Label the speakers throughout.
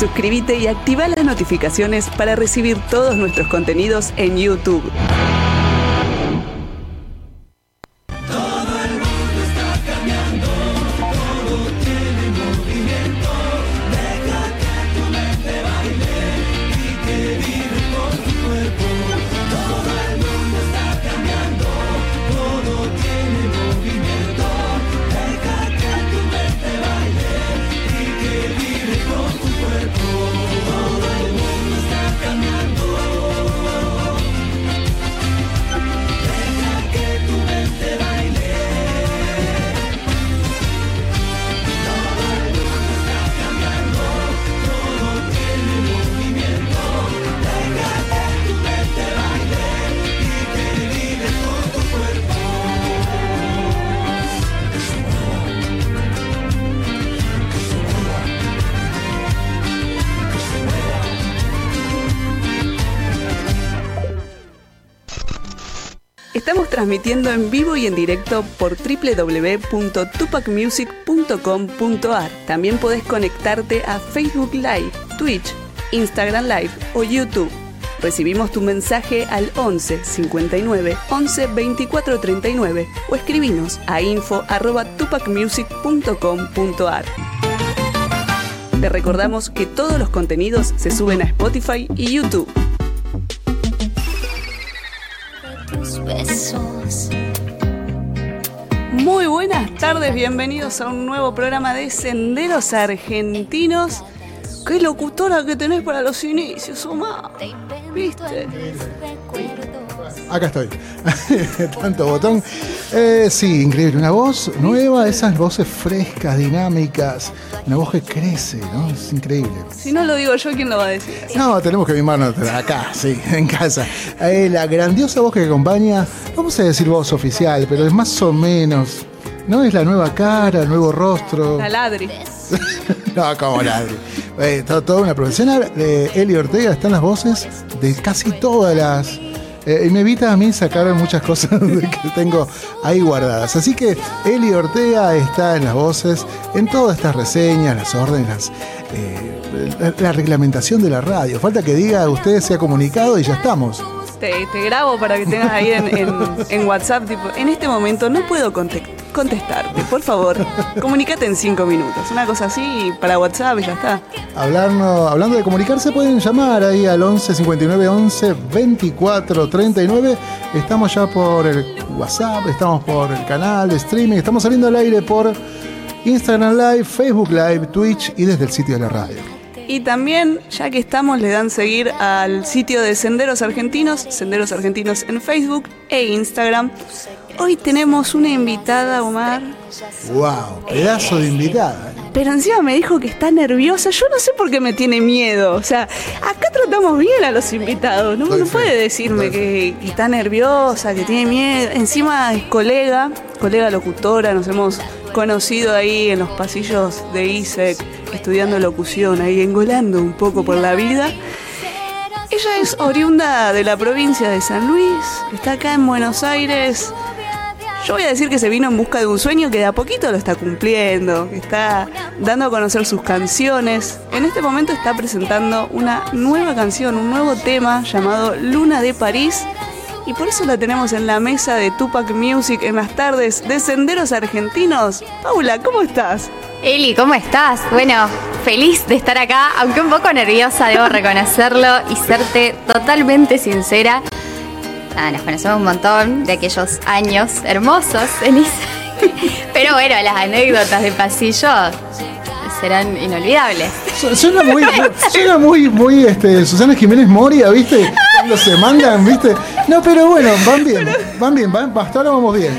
Speaker 1: Suscríbete y activa las notificaciones para recibir todos nuestros contenidos en YouTube. Transmitiendo en vivo y en directo por www.tupacmusic.com.ar. También podés conectarte a Facebook Live, Twitch, Instagram Live o YouTube. Recibimos tu mensaje al 11 59 11 24 39 o escribinos a info arroba tupacmusic.com.ar. Te recordamos que todos los contenidos se suben a Spotify y YouTube. Tardes, bienvenidos a un nuevo programa de Senderos Argentinos. Qué locutora que tenés para los inicios, Omar. ¿Viste?
Speaker 2: Acá estoy. Tanto botón. Eh, sí, increíble. Una voz nueva, esas voces frescas, dinámicas. Una voz que crece, ¿no? Es increíble.
Speaker 1: Si no lo digo yo, ¿quién lo va a decir?
Speaker 2: No, tenemos que mimarnos acá, sí, en casa. Eh, la grandiosa voz que acompaña, vamos a decir voz oficial, pero es más o menos. ¿No? Es la nueva cara, el nuevo rostro.
Speaker 1: La ladri.
Speaker 2: no, como ladri. Eh, to- toda una profesional. Eh, Eli Ortega están las voces de casi todas las. eh, y me evita a mí sacar muchas cosas que tengo ahí guardadas. Así que Eli Ortega está en las voces, en todas estas reseñas, las órdenes, eh, la, la reglamentación de la radio. Falta que diga usted se ha comunicado y ya estamos.
Speaker 1: Te, te grabo para que tengas ahí en, en- en WhatsApp, tipo, en este momento no puedo conte- contestarte, por favor, comunícate en cinco minutos. Una cosa así para WhatsApp y ya está.
Speaker 2: Hablando, hablando de comunicarse, pueden llamar ahí al 11 59 11 24 39. Estamos ya por el WhatsApp, estamos por el canal de streaming, estamos saliendo al aire por Instagram Live, Facebook Live, Twitch y desde el sitio de la radio.
Speaker 1: Y también, ya que estamos, le dan seguir al sitio de Senderos Argentinos, Senderos Argentinos en Facebook e Instagram. Hoy tenemos una invitada, Omar,
Speaker 2: ¡Wow! Pedazo de invitada.
Speaker 1: pero encima me dijo que está nerviosa. Yo no sé por qué me tiene miedo. O sea, acá tratamos bien a los invitados. No, no puede decirme que, que está nerviosa, que tiene miedo. Encima es colega, colega locutora. Nos hemos conocido ahí en los pasillos de ISEC, estudiando locución, ahí engolando un poco por la vida. Ella es oriunda de la provincia de San Luis, está acá en Buenos Aires. Yo voy a decir que se vino en busca de un sueño que de a poquito lo está cumpliendo, que está dando a conocer sus canciones. En este momento está presentando una nueva canción, un nuevo tema llamado Luna de París. Y por eso la tenemos en la mesa de Tupac Music en las tardes de Senderos Argentinos. Paula, ¿cómo estás?
Speaker 3: Eli, ¿cómo estás? Bueno, feliz de estar acá, aunque un poco nerviosa, debo reconocerlo y serte totalmente sincera. Nada, nos conocemos un montón de aquellos años hermosos, Elisa. Pero bueno, las anécdotas de pasillo serán inolvidables.
Speaker 2: Su- Suena muy, suena muy, muy este, Susana Jiménez Moria, ¿viste? Cuando se mandan, ¿viste? No, pero bueno, van bien, van bien, van, hasta ahora vamos bien.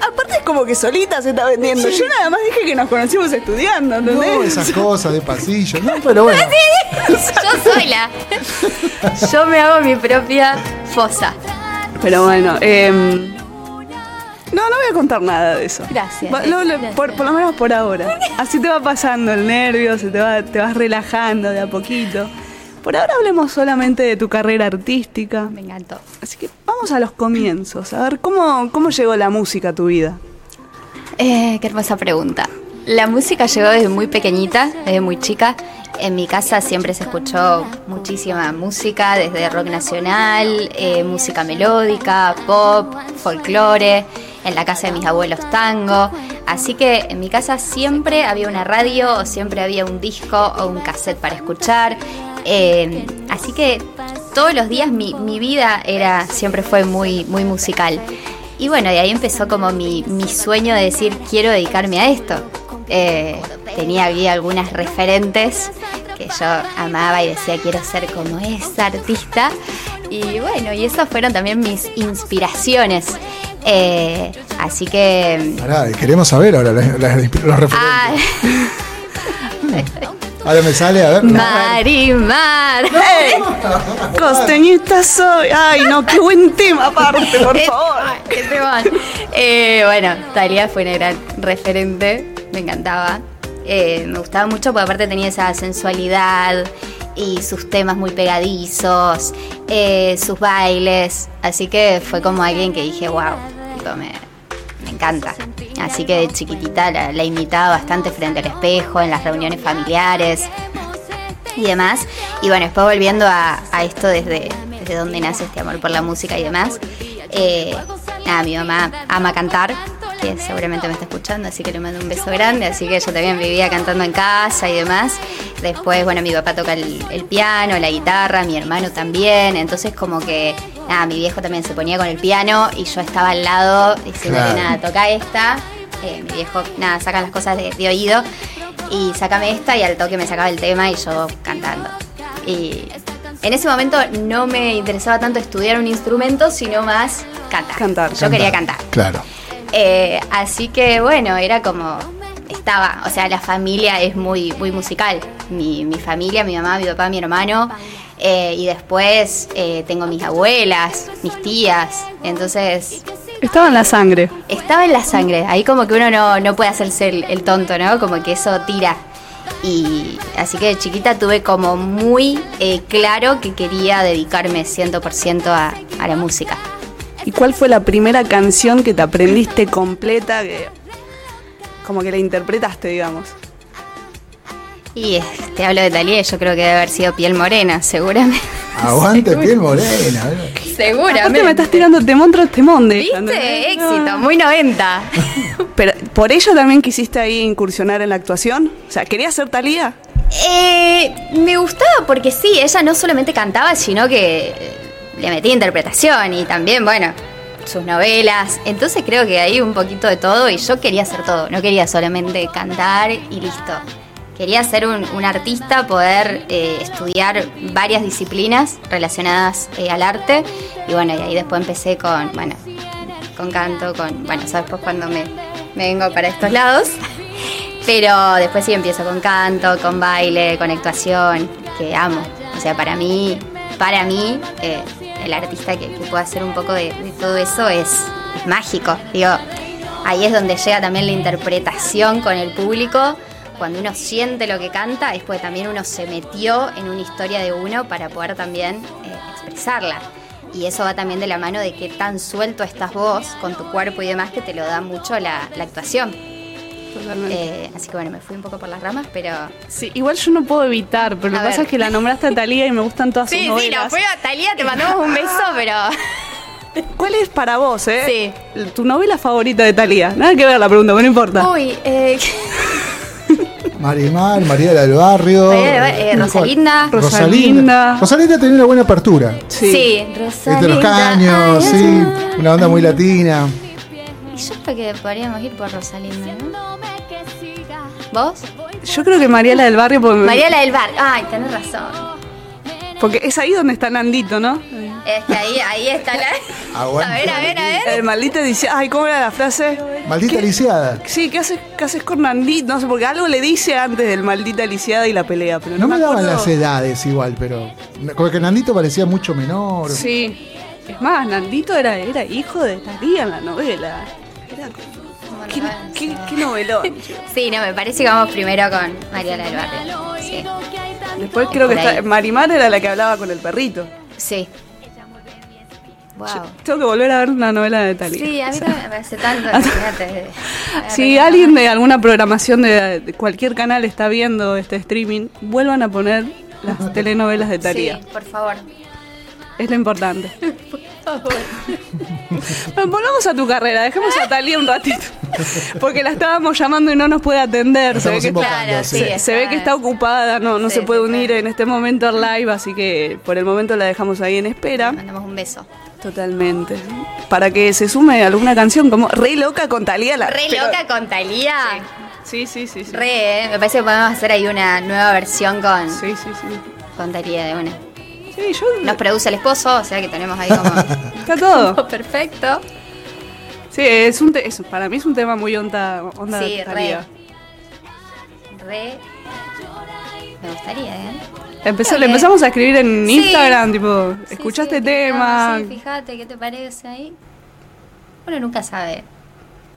Speaker 1: Aparte es como que solita se está vendiendo.
Speaker 2: Sí.
Speaker 1: Yo nada más dije que nos conocimos estudiando, ¿entendés?
Speaker 2: No, esas cosas de pasillo, no, pero bueno.
Speaker 3: Yo soy la. Yo me hago mi propia fosa.
Speaker 1: Pero bueno, em, no, no voy a contar nada de eso.
Speaker 3: Gracias,
Speaker 1: Va- lo- lo-
Speaker 3: gracias.
Speaker 1: por, por lo menos por ahora. Así te va pasando el nervio, se te, va, te vas relajando de a poquito. Por ahora hablemos solamente de tu carrera artística.
Speaker 3: Me encantó.
Speaker 1: Así que vamos a los comienzos. A ver, ¿cómo, cómo llegó la música a tu vida?
Speaker 3: Eh, qué hermosa pregunta. La música llegó desde muy pequeñita, desde muy chica, En mi casa siempre se escuchó muchísima música, desde rock nacional, eh, música melódica, pop, folclore, en la casa de mis abuelos tango. Así que en mi casa siempre había una radio o siempre había un disco o un cassette para escuchar. Eh, así que todos los días mi, mi, vida era siempre fue muy, muy musical. Y bueno, de ahí empezó como mi, mi sueño de decir quiero dedicarme a esto. Eh, tenía había algunas referentes que yo amaba y decía quiero ser como esa artista. Y bueno, y esas fueron también mis inspiraciones. Eh, así que.
Speaker 2: Pará, queremos saber ahora los referentes. Ah. Ahora me sale, a ver.
Speaker 3: Marimar.
Speaker 1: Hey, costeñita soy. Ay, no, qué buen tema aparte, por favor.
Speaker 3: Qué tema. Eh, bueno, Talia fue una gran referente. Me encantaba. Eh, me gustaba mucho porque aparte tenía esa sensualidad y sus temas muy pegadizos, eh, sus bailes. Así que fue como alguien que dije, wow, me, me encanta. Así que de chiquitita la, la, imitaba bastante frente al espejo, en las reuniones familiares y demás. Y bueno, después volviendo a, esto desde, desde donde nace este amor por la música y demás. Eh, mi mamá ama cantar, que seguramente me está escuchando, así que le mando un beso grande. Así que yo también vivía cantando en casa y demás. Después, bueno, mi papá toca el, el piano, la guitarra, mi hermano también. Entonces, como que nada, mi viejo también se ponía con el piano y yo estaba al lado diciendo claro. nada, toca esta. Eh, mi viejo, nada, saca las cosas de, de, oído y sácame esta y al toque me sacaba el tema y yo cantando. Y en ese momento no me interesaba tanto estudiar un instrumento, sino más cantar.
Speaker 1: Cantar.
Speaker 3: Yo
Speaker 1: cantar.
Speaker 3: quería cantar.
Speaker 2: Claro.
Speaker 3: Eh, así que bueno, era como estaba, o sea, la familia es muy, muy musical. Mi, mi familia, mi mamá, mi papá, mi hermano. Eh, y después eh, tengo mis abuelas, mis tías. Entonces.
Speaker 1: Estaba en la sangre.
Speaker 3: Estaba en la sangre. Ahí como que uno no, no puede hacerse el, el, tonto, ¿no? Como que eso tira. Y así que de chiquita tuve como muy eh, claro que quería dedicarme 100% a, a la música.
Speaker 1: ¿Y cuál fue la primera canción que te aprendiste completa, que como que la interpretaste, digamos?
Speaker 3: Y te hablo de Talía, yo creo que debe haber sido piel morena, seguramente.
Speaker 2: Aguante piel morena.
Speaker 3: Seguramente.
Speaker 1: Aparte me estás tirando temón tras temón de
Speaker 3: ¿Viste? ¿no? Éxito, muy 90.
Speaker 1: Pero, ¿por ello también quisiste ahí incursionar en la actuación? O sea, ¿querías ser Talía?
Speaker 3: Eh, me gustaba porque sí, ella no solamente cantaba, sino que le metía interpretación y también, bueno, sus novelas. Entonces creo que hay un poquito de todo y yo quería hacer todo, no quería solamente cantar y listo. Quería ser un, artista, poder eh, estudiar varias disciplinas relacionadas eh, al arte. Y bueno, y ahí después empecé con, bueno, con canto, con, bueno, sabes pues cuando me, me vengo para estos lados. Pero después sí empiezo con canto, con baile, con actuación, que amo. O sea, para mí, para mí, eh, el artista que, que, pueda hacer un poco de, todo eso es, mágico. Digo, ahí es donde llega también la interpretación con el público cuando uno siente lo que canta es porque también uno se metió en una historia de uno para poder también eh, expresarla. Y eso va también de la mano de qué tan suelto estás vos con tu cuerpo y demás que te lo da mucho la actuación. Eh, así que bueno, me fui un poco por las ramas, pero...
Speaker 1: Sí, igual yo no puedo evitar, pero a lo que pasa es que la nombraste a Talía y me gustan todas
Speaker 3: sí,
Speaker 1: sus novelas.
Speaker 3: Sí, sí, la fue a Talía, te mandamos un beso, pero...
Speaker 1: ¿Cuál es para vos, eh?
Speaker 3: Sí.
Speaker 1: Tu novela favorita de Talía. Nada que ver la pregunta, pero no importa.
Speaker 3: Uy, eh...
Speaker 2: Marimar, María del Barrio.
Speaker 3: Eh, eh, Rosalinda.
Speaker 2: Rosalinda. Rosalinda tenía una buena apertura.
Speaker 3: Sí, sí
Speaker 2: Rosalinda. De los caños, Ay, sí. Una onda muy latina.
Speaker 3: Y yo creo que podríamos ir por Rosalinda, ¿no? ¿Vos?
Speaker 1: Yo creo que Mariela del Barrio. Porque
Speaker 3: Mariela del Barrio. Ay, tenés razón.
Speaker 1: Porque es ahí donde está Nandito, ¿no?
Speaker 3: Es que ahí, ahí está la.
Speaker 2: Aguante.
Speaker 3: A ver, a ver, a ver.
Speaker 1: El maldita dice, ay, ¿cómo era la frase?
Speaker 2: Maldita
Speaker 1: ¿Qué?
Speaker 2: lisiada.
Speaker 1: Sí, ¿qué haces, ¿qué haces con Nandito? No sé, porque algo le dice antes del maldita lisiada y la pelea, pero no,
Speaker 2: No me daban
Speaker 1: acuerdo.
Speaker 2: las edades igual, pero. Como que Nandito parecía mucho menor.
Speaker 1: Sí. Es más, Nandito era, era hijo de Talía en la novela. ¿Qué, qué, qué novelón?
Speaker 3: Sí, no, me parece que vamos primero con Mariela del Barrio. Sí.
Speaker 1: Después creo que está, Marimar era la que hablaba con el perrito.
Speaker 3: Sí. Wow.
Speaker 1: Tengo que volver a ver una novela de Talía.
Speaker 3: Sí, a mí también me parece tanto. fíjate.
Speaker 1: Si alguien de alguna programación de, de cualquier canal está viendo este streaming, vuelvan a poner las telenovelas de Talía.
Speaker 3: Sí, por favor.
Speaker 1: Es lo importante. Bueno, volvamos a tu carrera, dejemos a Talía un ratito. Porque la estábamos llamando y no nos puede atender. Se ve, que,
Speaker 2: invocando,
Speaker 3: Claro,
Speaker 2: sí.
Speaker 3: sí.
Speaker 1: se- se ve que está ocupada, no, no
Speaker 3: Sí,
Speaker 1: se puede
Speaker 3: sí,
Speaker 1: unir en este momento al live, así que por el momento la dejamos ahí en espera.
Speaker 3: Mandamos un beso.
Speaker 1: Totalmente. Para que se sume alguna canción como Re loca con Talía. La,
Speaker 3: Re
Speaker 1: pero-
Speaker 3: loca con Talía.
Speaker 1: Sí, sí, sí. sí.
Speaker 3: Re, ¿eh? me parece que podemos hacer ahí una nueva versión con,
Speaker 1: Sí, sí, sí.
Speaker 3: con Talía de una.
Speaker 1: Sí, yo.
Speaker 3: Nos produce el esposo, o sea que tenemos ahí como
Speaker 1: Está todo.
Speaker 3: perfecto.
Speaker 1: Sí, es un te- es- para mí es un tema muy onda, onda
Speaker 3: Sí, re. Re. Me gustaría, ¿eh?
Speaker 1: Empezó, le empezamos a escribir en
Speaker 3: Sí.
Speaker 1: Instagram, tipo,
Speaker 3: Sí,
Speaker 1: escuchaste
Speaker 3: sí,
Speaker 1: tema.
Speaker 3: sí, fíjate, ¿qué te parece ahí? Uno nunca sabe.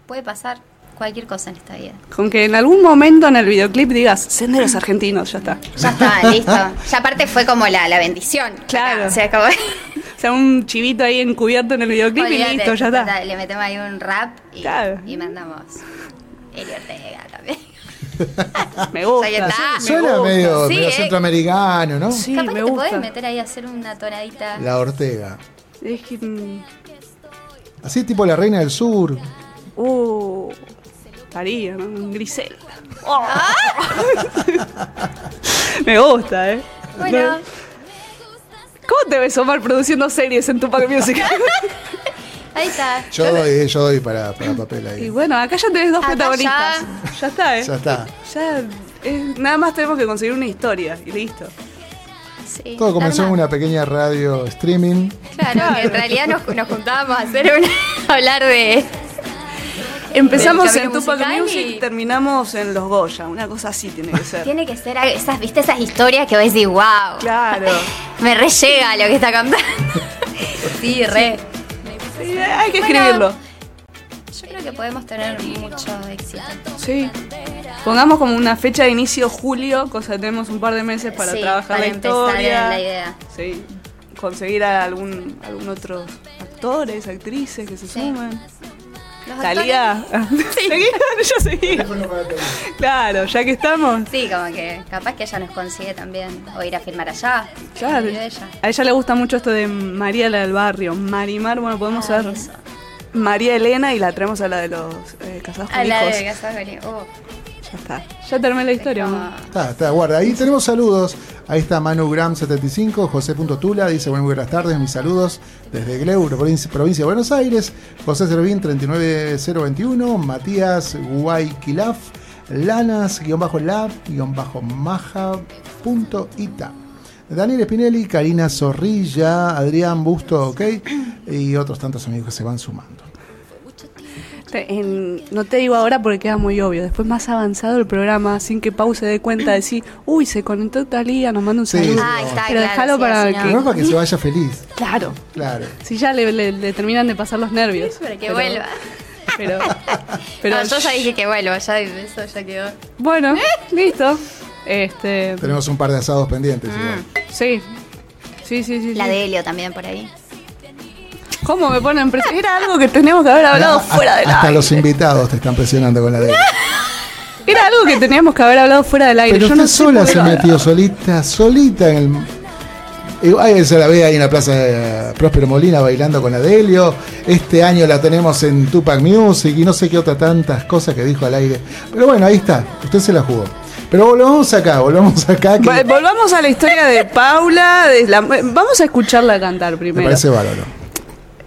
Speaker 3: Puede pasar cualquier cosa en esta vida.
Speaker 1: Con que en algún momento en el videoclip digas, senderos argentinos, ya está.
Speaker 3: Ya está, listo. Ya aparte fue como la, la bendición.
Speaker 1: Claro.
Speaker 3: O sea, como...
Speaker 1: O sea, un chivito ahí encubierto en el videoclip y listo, ya está.
Speaker 3: Le metemos ahí un rap y,
Speaker 1: Claro.
Speaker 3: y mandamos Eli Ortega también.
Speaker 1: Me gusta.
Speaker 3: Ahí está.
Speaker 1: me
Speaker 2: Suena
Speaker 1: gusta.
Speaker 2: medio,
Speaker 3: Sí,
Speaker 2: medio
Speaker 3: eh.
Speaker 2: centroamericano, ¿no?
Speaker 1: Sí,
Speaker 3: Capaz
Speaker 1: me
Speaker 3: que te
Speaker 1: gusta.
Speaker 3: podés meter ahí a hacer una tonadita.
Speaker 2: La Ortega.
Speaker 1: Es que. mm,
Speaker 2: Así tipo la reina del sur.
Speaker 1: Uh. Estaría, ¿no? Griselda. Oh. me gusta, ¿eh?
Speaker 3: Bueno,
Speaker 1: ¿Cómo te ves, Omar, produciendo series en Tupac Music?
Speaker 3: ahí está.
Speaker 2: Yo doy, yo doy para, para papel
Speaker 1: y
Speaker 2: ahí.
Speaker 1: bueno, acá ya tenés dos
Speaker 3: Acá
Speaker 1: protagonistas. Ya. está, ¿eh?
Speaker 2: Ya está.
Speaker 1: Ya, eh, nada más tenemos que conseguir una historia y listo.
Speaker 3: Sí,
Speaker 2: Todo comenzó en una pequeña radio streaming.
Speaker 3: Claro, que en realidad nos, nos juntábamos a hacer una, a hablar de.
Speaker 1: Empezamos en Tupac Music
Speaker 3: y-
Speaker 1: terminamos en Los Goya. Una cosa así tiene que ser.
Speaker 3: Tiene que ser esas, ¿viste esas historias que vos decís, wow?
Speaker 1: Claro.
Speaker 3: Me re llega lo que está cantando. sí, re.
Speaker 1: Sí, hay que
Speaker 3: Bueno.
Speaker 1: escribirlo.
Speaker 3: Yo creo que podemos tener mucho éxito.
Speaker 1: Sí. Pongamos como una fecha de inicio julio, cosa que tenemos un par de meses para
Speaker 3: Sí,
Speaker 1: trabajar
Speaker 3: para
Speaker 1: la historia.
Speaker 3: la idea.
Speaker 1: Sí. Conseguir a algún, algún otros actores, actrices que se
Speaker 3: Sí.
Speaker 1: Talía. Seguí, yo seguí. Claro, ya que estamos.
Speaker 3: Sí, como que capaz que ella nos consigue también. O ir a filmar allá.
Speaker 1: Claro.
Speaker 3: De ella.
Speaker 1: A ella le gusta mucho esto de María la del barrio. Marimar, bueno, podemos
Speaker 3: Ay,
Speaker 1: ser. María Elena y la traemos a la de los eh, casados con
Speaker 3: A la
Speaker 1: hijos.
Speaker 3: de Casas Gori- oh,
Speaker 1: Ya está. Ya terminé la historia.
Speaker 2: Está, está, guarda. Ahí tenemos saludos. Ahí está Manu Gram 75, José.tula, dice muy buenas tardes, mis saludos desde Gleur, provincia, provincia de Buenos Aires. José Servín 39021, Matías Guayquilaf, Lanas, guion bajo lab, guion bajo maja, punto ita. Daniel Spinelli, Karina Zorrilla, Adrián Busto, ok, y otros tantos amigos que se van sumando.
Speaker 1: Te- en- no te digo ahora porque queda muy obvio. Después más avanzado el programa, sin que Pau se dé cuenta de decir, uy, se conectó Talía, nos manda un
Speaker 2: Sí,
Speaker 1: saludo.
Speaker 2: sí.
Speaker 3: Ah, está,
Speaker 1: Pero
Speaker 3: claro,
Speaker 1: déjalo
Speaker 3: sí,
Speaker 1: para que-
Speaker 3: no.
Speaker 2: Para que se vaya feliz,
Speaker 1: Claro.
Speaker 2: claro.
Speaker 1: Si ya le, le- le terminan de pasar los nervios.
Speaker 3: Para que
Speaker 1: Pero-
Speaker 3: vuelva.
Speaker 1: Pero, pero
Speaker 3: no, yo ya dije que vuelva, ya eso ya quedó.
Speaker 1: Bueno, listo. Este,
Speaker 2: Tenemos un par de asados pendientes. igual.
Speaker 1: sí. Sí, sí, sí.
Speaker 3: La
Speaker 1: sí.
Speaker 3: de Helio también por ahí.
Speaker 1: ¿Cómo me ponen presión? Era algo que teníamos que haber hablado fuera del
Speaker 2: Hasta
Speaker 1: aire.
Speaker 2: los invitados te están presionando con la de.
Speaker 1: Era algo que teníamos que haber hablado fuera del aire.
Speaker 2: Pero
Speaker 1: Yo
Speaker 2: usted
Speaker 1: no sé
Speaker 2: sola se metió, solita, solita en el. Y ahí se la ve ahí en la plaza de Próspero Molina bailando con Helio. Este año la tenemos en Tupac Music y no sé qué otra tantas cosas que dijo al aire. Pero bueno, ahí está, usted se la jugó. Pero volvamos acá, volvamos acá. Que
Speaker 1: Volvamos a la historia de Paula. de la- vamos a escucharla cantar
Speaker 2: me
Speaker 1: primero.
Speaker 2: parece bárbaro.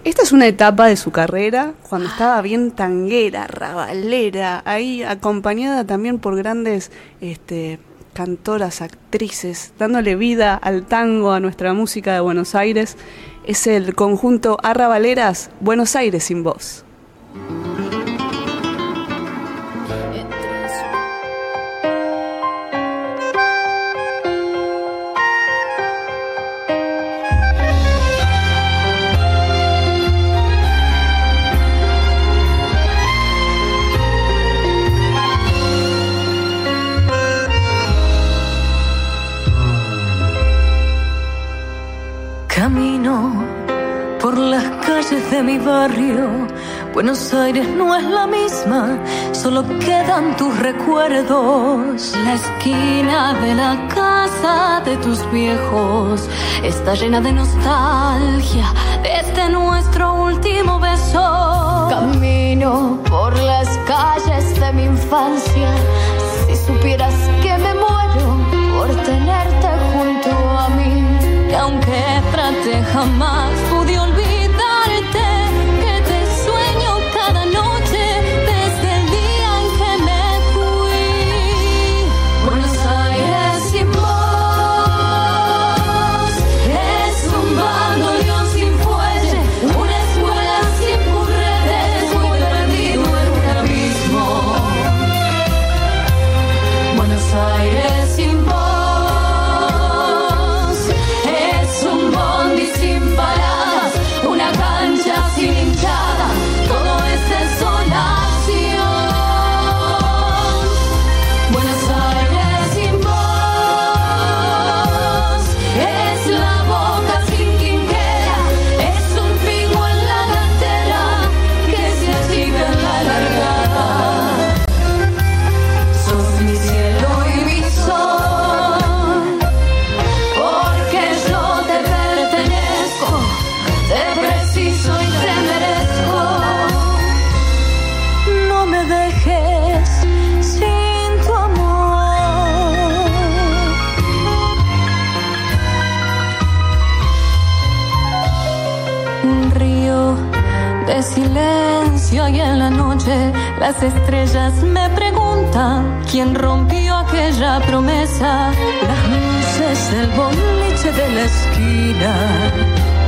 Speaker 1: Esta es una etapa de su carrera cuando estaba bien tanguera, rabalera, ahí acompañada también por grandes este, cantoras, actrices, dándole vida al tango, a nuestra música de Buenos Aires. Es el conjunto Arrabaleras Buenos Aires sin voz.
Speaker 4: Buenos Aires no es la misma, solo quedan tus recuerdos. La esquina de la casa de tus viejos está llena de nostalgia desde nuestro último beso.
Speaker 5: Camino por las calles de mi infancia. Si supieras que me muero por tenerte junto a mí.
Speaker 4: Y aunque trate jamás las estrellas me preguntan quién rompió aquella promesa. Las luces del boliche de la esquina,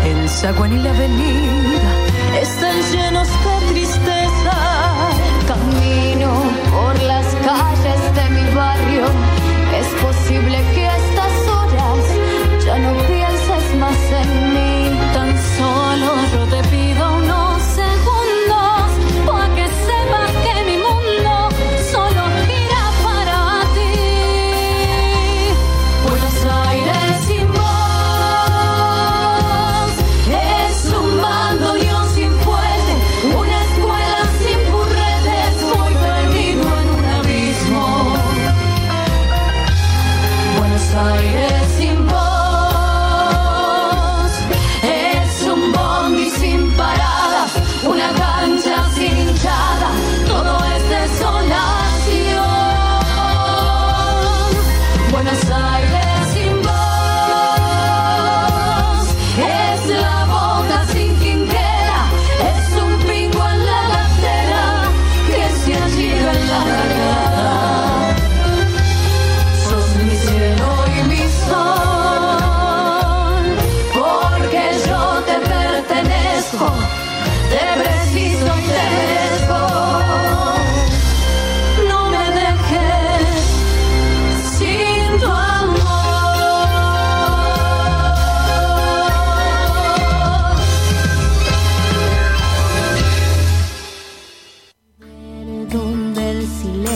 Speaker 4: el zaguán y la avenida están llenos de tristeza.
Speaker 5: Camino por las calles de mi barrio. Es posible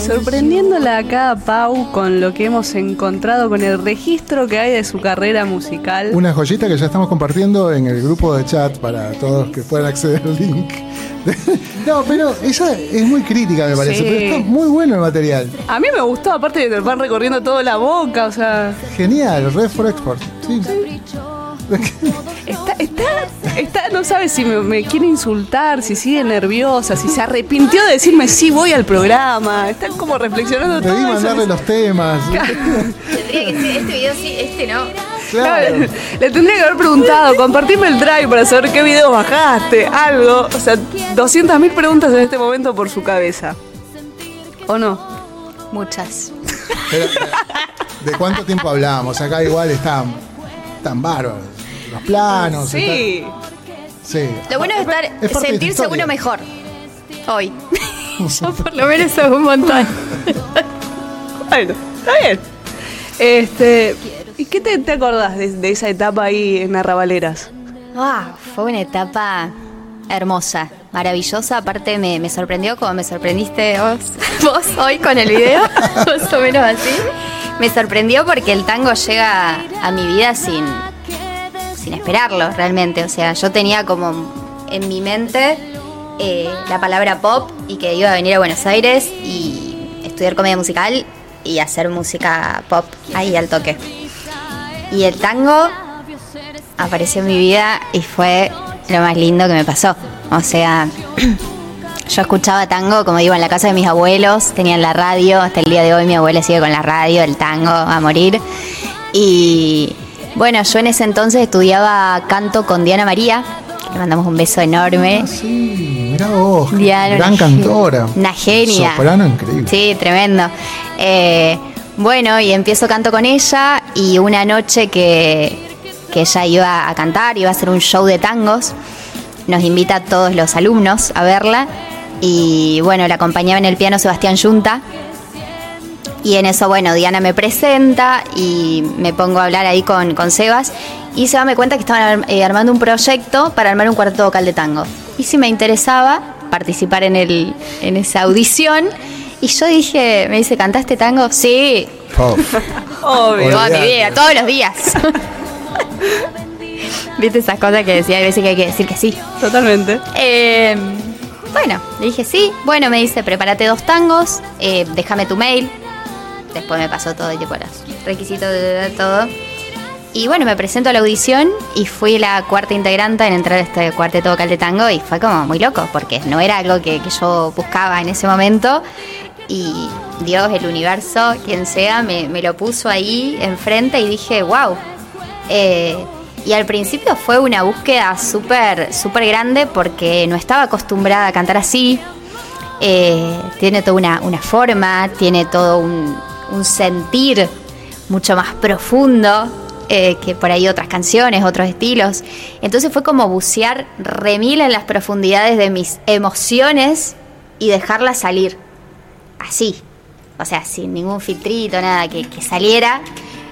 Speaker 1: Sorprendiéndola acá a Pau con lo que hemos encontrado con el registro que hay de su carrera musical.
Speaker 2: Una joyita que ya estamos compartiendo en el grupo de chat para todos que puedan acceder al link. no, pero esa es muy crítica, me parece.
Speaker 1: Sí.
Speaker 2: Pero está muy bueno el material.
Speaker 1: A mí me gustó, aparte de que te van recorriendo toda la boca, o sea,
Speaker 2: Genial, Red for Export. Sí.
Speaker 1: está, está, está, no sabe si me, me quiere insultar, si sigue nerviosa, si se arrepintió de decirme sí voy al programa. Está como reflexionando todo
Speaker 2: Pedí
Speaker 1: eso.
Speaker 2: mandarle los temas.
Speaker 3: Tendría que ser este video sí, este no.
Speaker 2: Claro.
Speaker 1: Le tendría que haber preguntado, compartime el drive para saber qué video bajaste, algo. O sea, 200.000 preguntas en este momento por su cabeza. ¿O no?
Speaker 3: Muchas.
Speaker 2: Pero, ¿De cuánto tiempo hablamos? Acá igual están tan bárbaros. Los planos.
Speaker 1: Sí.
Speaker 2: está- sí.
Speaker 3: Lo bueno es estar,
Speaker 2: Es
Speaker 3: sentirse uno mejor. Hoy. Yo por lo menos es un montón.
Speaker 1: Bueno, está bien. Este, ¿Y qué te, te acordás de, de esa etapa ahí en Arrabaleras?
Speaker 3: Ah, fue una etapa hermosa, maravillosa. Aparte me, me sorprendió como me sorprendiste vos, vos hoy con el video, más o menos así. Me sorprendió porque el tango llega a mi vida sin, sin esperarlo realmente. O sea, yo tenía como en mi mente eh, la palabra pop y que iba a venir a Buenos Aires y estudiar comedia musical y hacer música pop ahí al toque. Y el tango apareció en mi vida y fue lo más lindo que me pasó. O sea, yo escuchaba tango, como digo, en la casa de mis abuelos, tenían la radio, hasta el día de hoy mi abuela sigue con la radio, el tango a morir. Y bueno, yo en ese entonces estudiaba canto con Diana María, le mandamos un beso enorme.
Speaker 2: Ah, sí, mirá vos.
Speaker 3: Diana,
Speaker 2: gran
Speaker 3: una
Speaker 2: cantora.
Speaker 3: Una genia.
Speaker 2: Soprano increíble.
Speaker 3: Sí, tremendo. Eh, bueno, y empiezo canto con ella y una noche que, que ella iba a cantar, iba a hacer un show de tangos, nos invita a todos los alumnos a verla y bueno, la acompañaba en el piano Sebastián Yunta. Y en eso, bueno, Diana me presenta y me pongo a hablar ahí con, con Sebas. Y Seba me cuenta que estaban eh, armando un proyecto para armar un cuarteto vocal de tango. Y si me interesaba participar en, el, en esa audición. Y yo dije, me dice, ¿cantaste tango? Sí.
Speaker 1: Obvio.
Speaker 3: toda mi vida, todos los días. ¿Viste esas cosas que decía? Hay veces que hay que decir que sí.
Speaker 1: Totalmente.
Speaker 3: Eh, bueno, le dije sí. Bueno, me dice, prepárate dos tangos, eh, déjame tu mail. Después me pasó todo, tipo los requisitos de, todo. Y bueno, me presento a la audición y fui la cuarta integrante en entrar a este cuarteto vocal de tango y fue como muy loco porque no era algo que, yo buscaba en ese momento y Dios, el universo, quien sea, me, me lo puso ahí enfrente y dije, wow. Eh, y al principio fue una búsqueda súper, súper grande porque no estaba acostumbrada a cantar así. Eh, tiene toda una, una forma, tiene todo un, un sentir mucho más profundo eh, que por ahí otras canciones, otros estilos. Entonces fue como bucear remil en las profundidades de mis emociones y dejarlas salir así. O sea, sin ningún filtrito, nada, que, que saliera.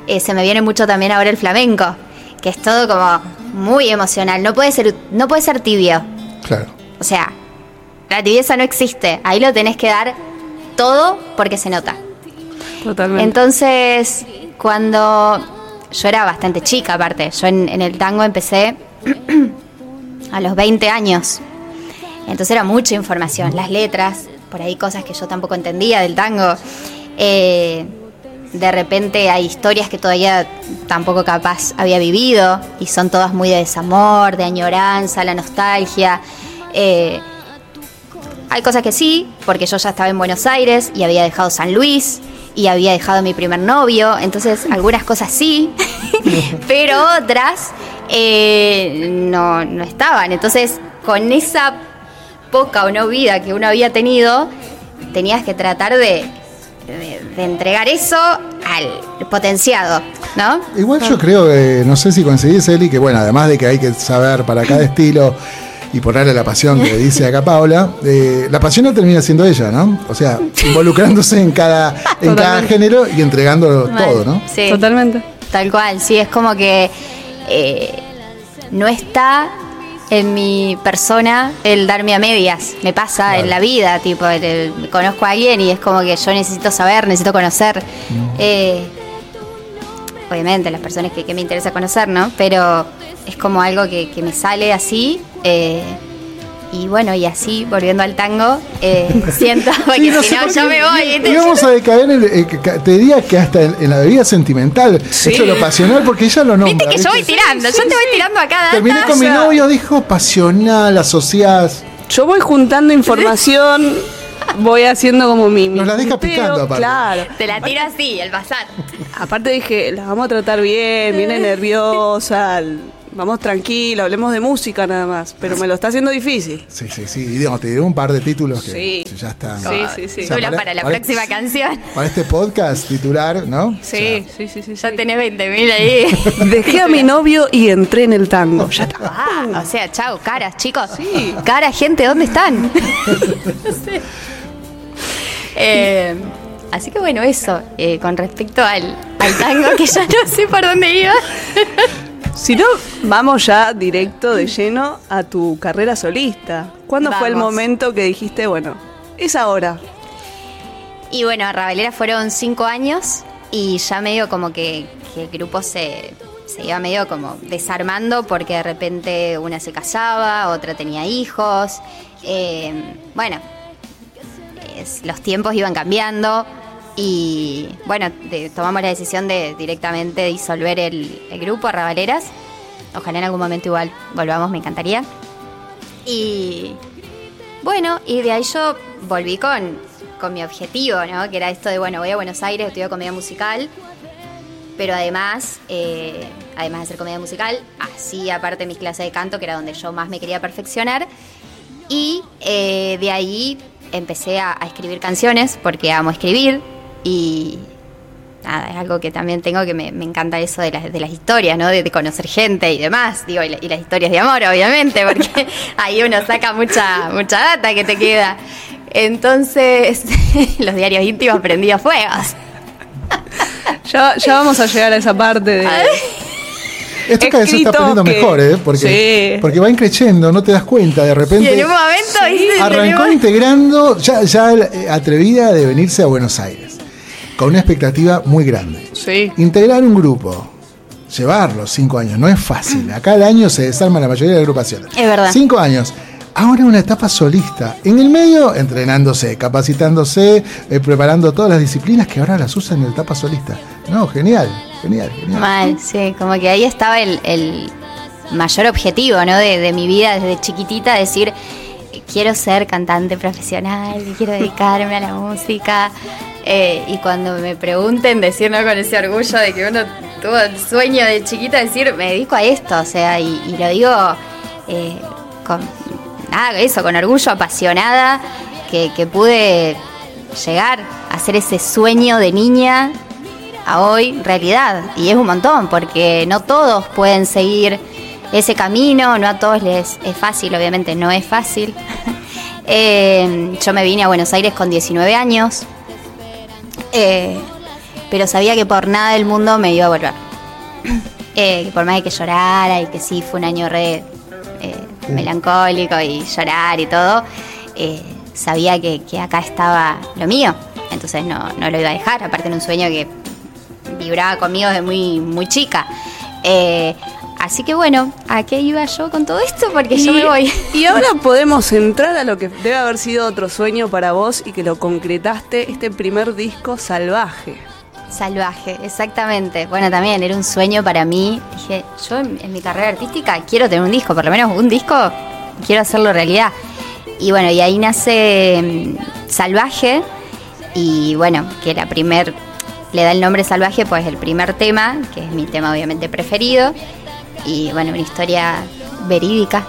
Speaker 3: Eh, se me viene mucho también ahora el flamenco, que es todo como muy emocional. No puede ser, no puede ser tibio.
Speaker 2: Claro.
Speaker 3: O sea, la tibieza no existe. Ahí lo tenés que dar todo porque se nota. Entonces, cuando yo era bastante chica, aparte, yo en, en el tango empecé a los 20 años. Entonces era mucha información, las letras, por ahí cosas que yo tampoco entendía del tango. Eh, de repente hay historias que todavía tampoco capaz había vivido y son todas muy de desamor, de añoranza, la nostalgia. Eh, hay cosas que sí, porque yo ya estaba en Buenos Aires y había dejado San Luis y había dejado a mi primer novio, entonces algunas cosas sí, pero otras eh, no, no estaban. Entonces, con esa poca o no vida que uno había tenido, tenías que tratar de, de- de entregar eso al potenciado, ¿no?
Speaker 2: Igual yo creo que, no sé si coincidís, Eli, que bueno, además de que hay que saber para cada estilo y ponerle la pasión que dice acá Paula, eh, la pasión no termina siendo ella, ¿no? O sea, involucrándose en cada, en cada género y entregándolo
Speaker 3: Mal.
Speaker 2: todo, ¿no?
Speaker 3: Sí.
Speaker 1: Totalmente.
Speaker 3: Tal cual, sí, es como que eh, no está en mi persona el darme a medias. Me pasa
Speaker 2: Claro.
Speaker 3: en la vida, tipo, el- el- conozco a alguien y es como que yo necesito saber, necesito conocer. Eh, obviamente, las personas que, que me interesa conocer, ¿no? Pero es como algo que, que me sale así. Eh, y bueno, y así, volviendo al tango, eh, siento, porque
Speaker 2: Sí, no
Speaker 3: si no, yo me voy.
Speaker 2: Y vamos a decaer, en el- eh, te diría que hasta en, en la bebida sentimental,
Speaker 1: Sí.
Speaker 2: esto es lo pasional, porque ella lo nombra.
Speaker 3: Viste que yo voy tirando, yo te voy tirando a cada
Speaker 2: Terminé con mi novio, dijo pasional, asociadas.
Speaker 1: Yo voy juntando información, voy haciendo como mi.
Speaker 2: Nos la deja picando, aparte.
Speaker 1: Claro.
Speaker 3: Te la tiro así, al pasar.
Speaker 1: Aparte dije, la vamos a tratar bien, viene nerviosa, vamos tranquilo, hablemos de música nada más. Pero me lo está haciendo difícil.
Speaker 2: Sí, sí, sí. Y digamos, te diré un par de títulos que
Speaker 1: Sí.
Speaker 2: ya están.
Speaker 1: Sí, sí, sí.
Speaker 2: O sea,
Speaker 3: para, la próxima canción.
Speaker 2: Para este podcast titular, ¿no?
Speaker 1: Sí, sí, sí, sí.
Speaker 3: Ya
Speaker 1: sí.
Speaker 3: tenés 20.000 ahí.
Speaker 1: Dejé a mi novio y entré en el tango. Ya está.
Speaker 3: Ah, o sea, chao, caras, chicos. Caras, gente, ¿dónde están? Eh, así que bueno, eso, eh, con respecto al, al tango, que ya no sé por dónde iba.
Speaker 1: Si no, vamos ya directo de lleno a tu carrera solista. ¿Cuándo fue el momento que dijiste, bueno, es ahora?
Speaker 3: Y bueno, a Ravalera fueron cinco años y ya medio como que, que el grupo se, se iba medio como desarmando porque de repente una se casaba, otra tenía hijos. Eh, bueno, es- los tiempos iban cambiando y bueno, de- tomamos la decisión de directamente disolver el, el grupo Arrabaleras. Ojalá en algún momento igual volvamos, me encantaría. Y bueno, y de ahí yo volví con, con mi objetivo, ¿no? Que era esto de, bueno, voy a Buenos Aires, estudio comedia musical, pero además, eh, además de hacer comedia musical, así aparte mis clases de canto, que era donde yo más me quería perfeccionar. Y eh, de ahí empecé a escribir canciones, porque amo escribir, y nada, es algo que también tengo que me, me encanta eso de las, de las historias, ¿no? De, de conocer gente y demás, digo, y, la- y las historias de amor, obviamente, porque ahí uno saca mucha, mucha data que te queda. Entonces, los diarios íntimos prendidos fuegos.
Speaker 1: Ya, ya vamos a llegar a esa parte de.
Speaker 2: Esto cada vez se está poniendo
Speaker 1: que-
Speaker 2: mejor, ¿eh? Porque,
Speaker 1: Sí.
Speaker 2: porque va increciendo, no te das cuenta. De
Speaker 3: Y
Speaker 2: repente
Speaker 3: en un momento, ¿viste?
Speaker 2: arrancó integrando, ya, ya eh, atrevida de venirse a Buenos Aires, con una expectativa muy grande.
Speaker 1: Sí.
Speaker 2: Integrar un grupo, llevarlo cinco años, no es fácil. Acá al año se desarma la mayoría de agrupaciones.
Speaker 3: Es verdad.
Speaker 2: Cinco años. Ahora una etapa solista. En el medio, entrenándose, capacitándose, eh, preparando todas las disciplinas que ahora las usan en la etapa solista. No, genial, genial, genial.
Speaker 3: Mal, sí, como que ahí estaba el, el mayor objetivo, ¿no? De, de mi vida desde chiquitita, decir, quiero ser cantante profesional, quiero dedicarme a la música. Eh, y cuando me pregunten, decir, ¿no? Con ese orgullo de que uno tuvo el sueño de chiquita, decir, me dedico a esto, o sea, y, y lo digo eh, con, eso, con orgullo, apasionada, que, que pude llegar a hacer ese sueño de niña a hoy realidad. Y es un montón, porque no todos pueden seguir ese camino, no a todos les es fácil, obviamente no es fácil. Eh, yo me vine a Buenos Aires con 19 años, eh, pero sabía que por nada del mundo me iba a volver. Eh, que por más de que llorara y que sí fue un año re eh, melancólico y llorar y todo, sabía que, que acá estaba lo mío. Entonces no, no lo iba a dejar, aparte era un sueño que vibraba conmigo desde muy, muy chica. Eh, así que bueno, ¿a qué iba yo con todo esto? Porque yo me voy.
Speaker 1: y ahora podemos entrar a lo que debe haber sido otro sueño para vos y que lo concretaste, este primer disco salvaje.
Speaker 3: Salvaje, exactamente. Bueno, también era un sueño para mí. Dije, yo en, en mi carrera artística quiero tener un disco, por lo menos un disco, quiero hacerlo realidad. Y bueno, y ahí nace mm, Salvaje. Y bueno, que la primer, le da el nombre Salvaje, pues el primer tema, que es mi tema obviamente preferido. Y bueno, una historia verídica,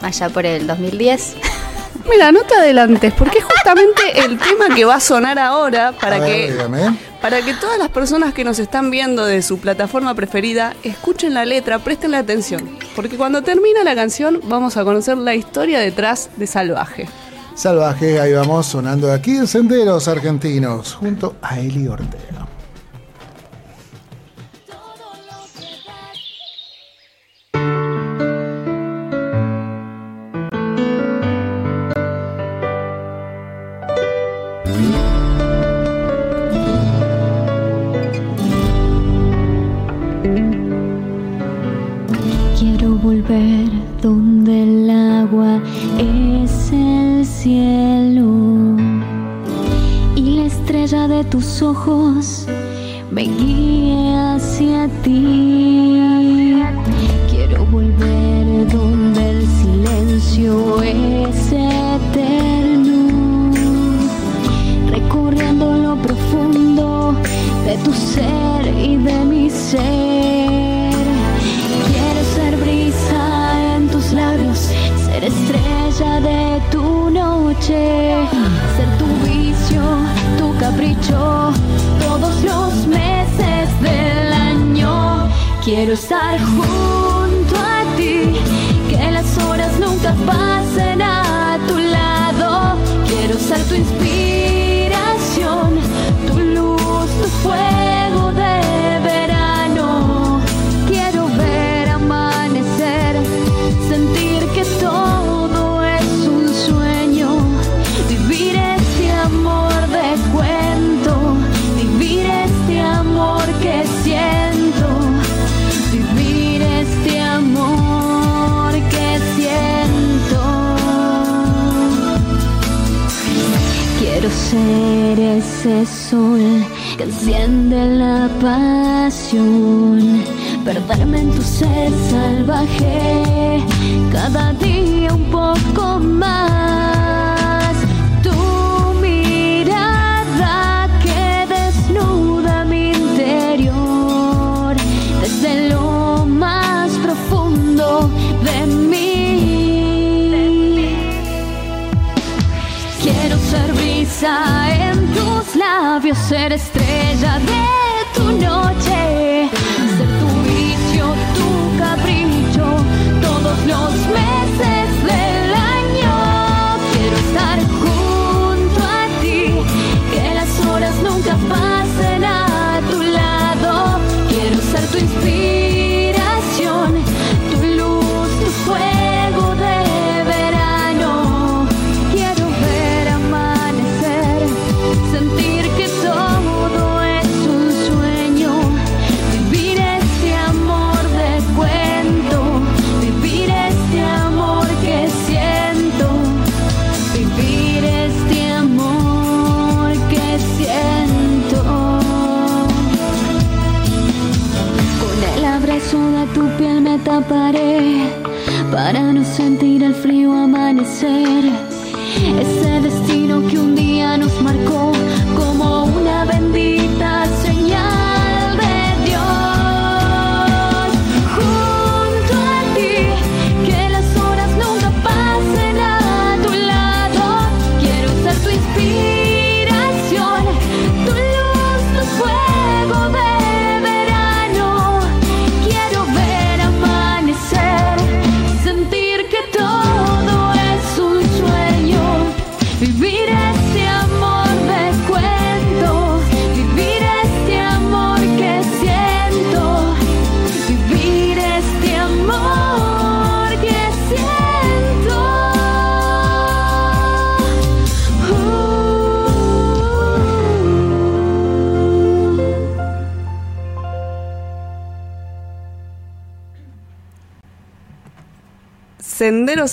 Speaker 3: allá por el 2010.
Speaker 1: Mira, no te adelantes, porque es justamente el tema que va a sonar ahora para
Speaker 2: ver,
Speaker 1: que
Speaker 2: dígame.
Speaker 1: para que todas las personas que nos están viendo de su plataforma preferida escuchen la letra, presten la atención, porque cuando termina la canción vamos a conocer la historia detrás de Salvaje.
Speaker 2: Salvaje, ahí vamos sonando aquí en Senderos Argentinos, junto a Eli Ortega.
Speaker 4: Es el cielo y la estrella de tus ojos me guíe hacia ti. Quiero volver donde el silencio es eterno, recorriendo lo profundo de tu ser y de mi ser. Estrella de tu noche, ser tu vicio, tu capricho, todos los meses del año. Quiero estar junto a ti, que las horas nunca pasen a tu lado. Quiero ser tu inspiración, ese sol que enciende la pasión. Perderme en tu ser salvaje, cada día un poco más. Tu mirada que desnuda mi interior desde lo más profundo de mí. Quiero ser brisa labios, ser estrella de tu noche,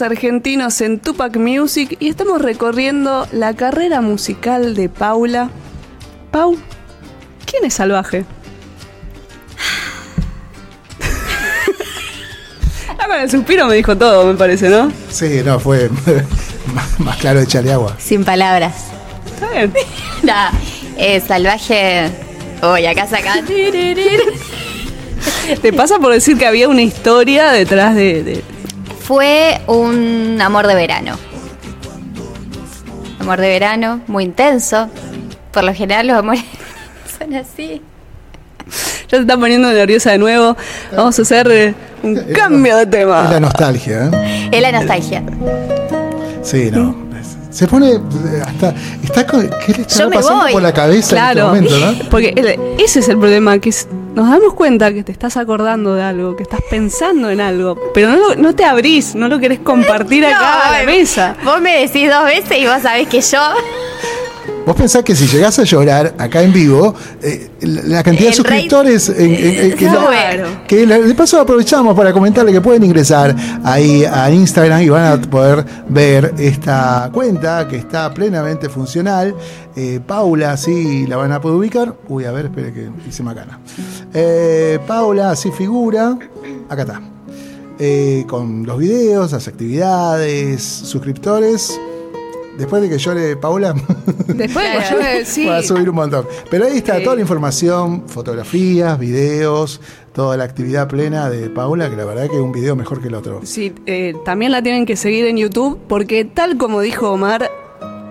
Speaker 1: Argentinos en Tupac Music y estamos recorriendo la carrera musical de Paula. Pau, ¿quién es salvaje? ah, con el suspiro me dijo todo, me parece, ¿no?
Speaker 2: Sí, no, fue más, más claro echarle agua.
Speaker 3: Sin palabras.
Speaker 1: Está bien.
Speaker 3: Nah, eh, salvaje. Uy, acá saca.
Speaker 1: Te pasa por decir que había una historia detrás de. de-
Speaker 3: Fue un amor de verano. Amor de verano, muy intenso. Por lo general los amores son así.
Speaker 1: Ya se está poniendo nerviosa de nuevo. Vamos a hacer eh, un
Speaker 2: Es la
Speaker 1: cambio de
Speaker 2: Es la
Speaker 1: tema.
Speaker 2: nostalgia, ¿eh?
Speaker 3: Es la nostalgia.
Speaker 2: Sí, no. Se pone eh, hasta. Está con, ¿Qué le está
Speaker 3: Yo me
Speaker 2: pasando
Speaker 3: voy.
Speaker 2: por la cabeza
Speaker 1: Claro,
Speaker 2: en este momento, no?
Speaker 1: porque ese es el problema, que es- nos damos cuenta que te estás acordando de algo, que estás pensando en algo, pero no, lo- no te abrís, no lo querés compartir acá a la mesa.
Speaker 3: Vos me decís dos veces y vos sabés que yo.
Speaker 2: Vos pensás que si llegás a llorar acá en vivo, eh, la cantidad de suscriptores en- en- en- que, la-
Speaker 1: Claro.
Speaker 2: que la- de paso aprovechamos para comentarle que pueden ingresar ahí a Instagram y van a poder ver esta cuenta que está plenamente funcional. Eh, Paula, sí, la van a poder ubicar. Uy, a ver, espere que hice macana. Eh, Paula, así figura. Acá está. Eh, con los videos, las actividades, suscriptores. Después de que llore Paula,
Speaker 1: Después de que yo eh, sí,
Speaker 2: va a subir un montón. Pero ahí está
Speaker 1: Sí.
Speaker 2: toda la información, fotografías, videos, toda la actividad plena de Paula, que la verdad que es un video mejor que el otro.
Speaker 1: sí, eh, también la tienen que seguir en YouTube, porque tal como dijo Omar,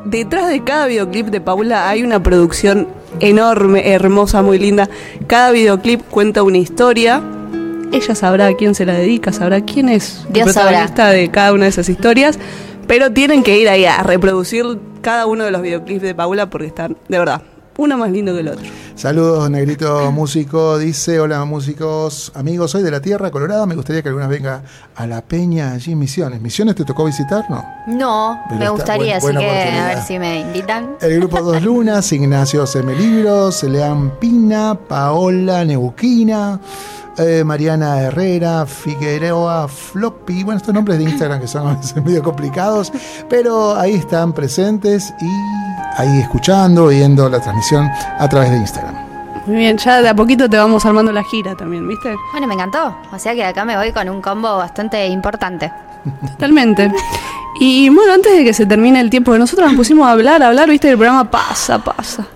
Speaker 1: detrás de cada videoclip de Paula hay una producción enorme, hermosa, muy linda. Cada videoclip cuenta una historia. Ella sabrá a quién se la dedica, sabrá quién es el
Speaker 3: sabrá.
Speaker 1: protagonista de cada una de esas historias. Pero tienen que ir ahí a reproducir cada uno de los videoclips de Paula porque están, de verdad, uno más lindo que el otro.
Speaker 2: Saludos, Negrito Músico. Dice, hola músicos, amigos, soy de la Tierra Colorada. Me gustaría que alguna vez venga a La Peña, allí en Misiones. ¿Misiones te tocó visitar? No.
Speaker 3: No,
Speaker 2: Pero
Speaker 3: me gustaría,
Speaker 2: buen-
Speaker 3: así que a ver si me invitan.
Speaker 2: El grupo Dos Lunas, Ignacio Seme Libros, Leán Pina, Paola Neuquina. Eh, Mariana Herrera, Figueroa, Floppy. Bueno, estos nombres de Instagram que son a veces medio complicados, pero ahí están presentes y ahí escuchando, viendo la transmisión a través de Instagram.
Speaker 1: Muy bien, ya de a poquito te vamos armando la gira también, ¿viste?
Speaker 3: Bueno, me encantó. O sea que acá me voy con un combo bastante importante.
Speaker 1: Totalmente. Y bueno, antes de que se termine el tiempo, que nosotros nos pusimos a hablar, a hablar, viste, el programa pasa, pasa.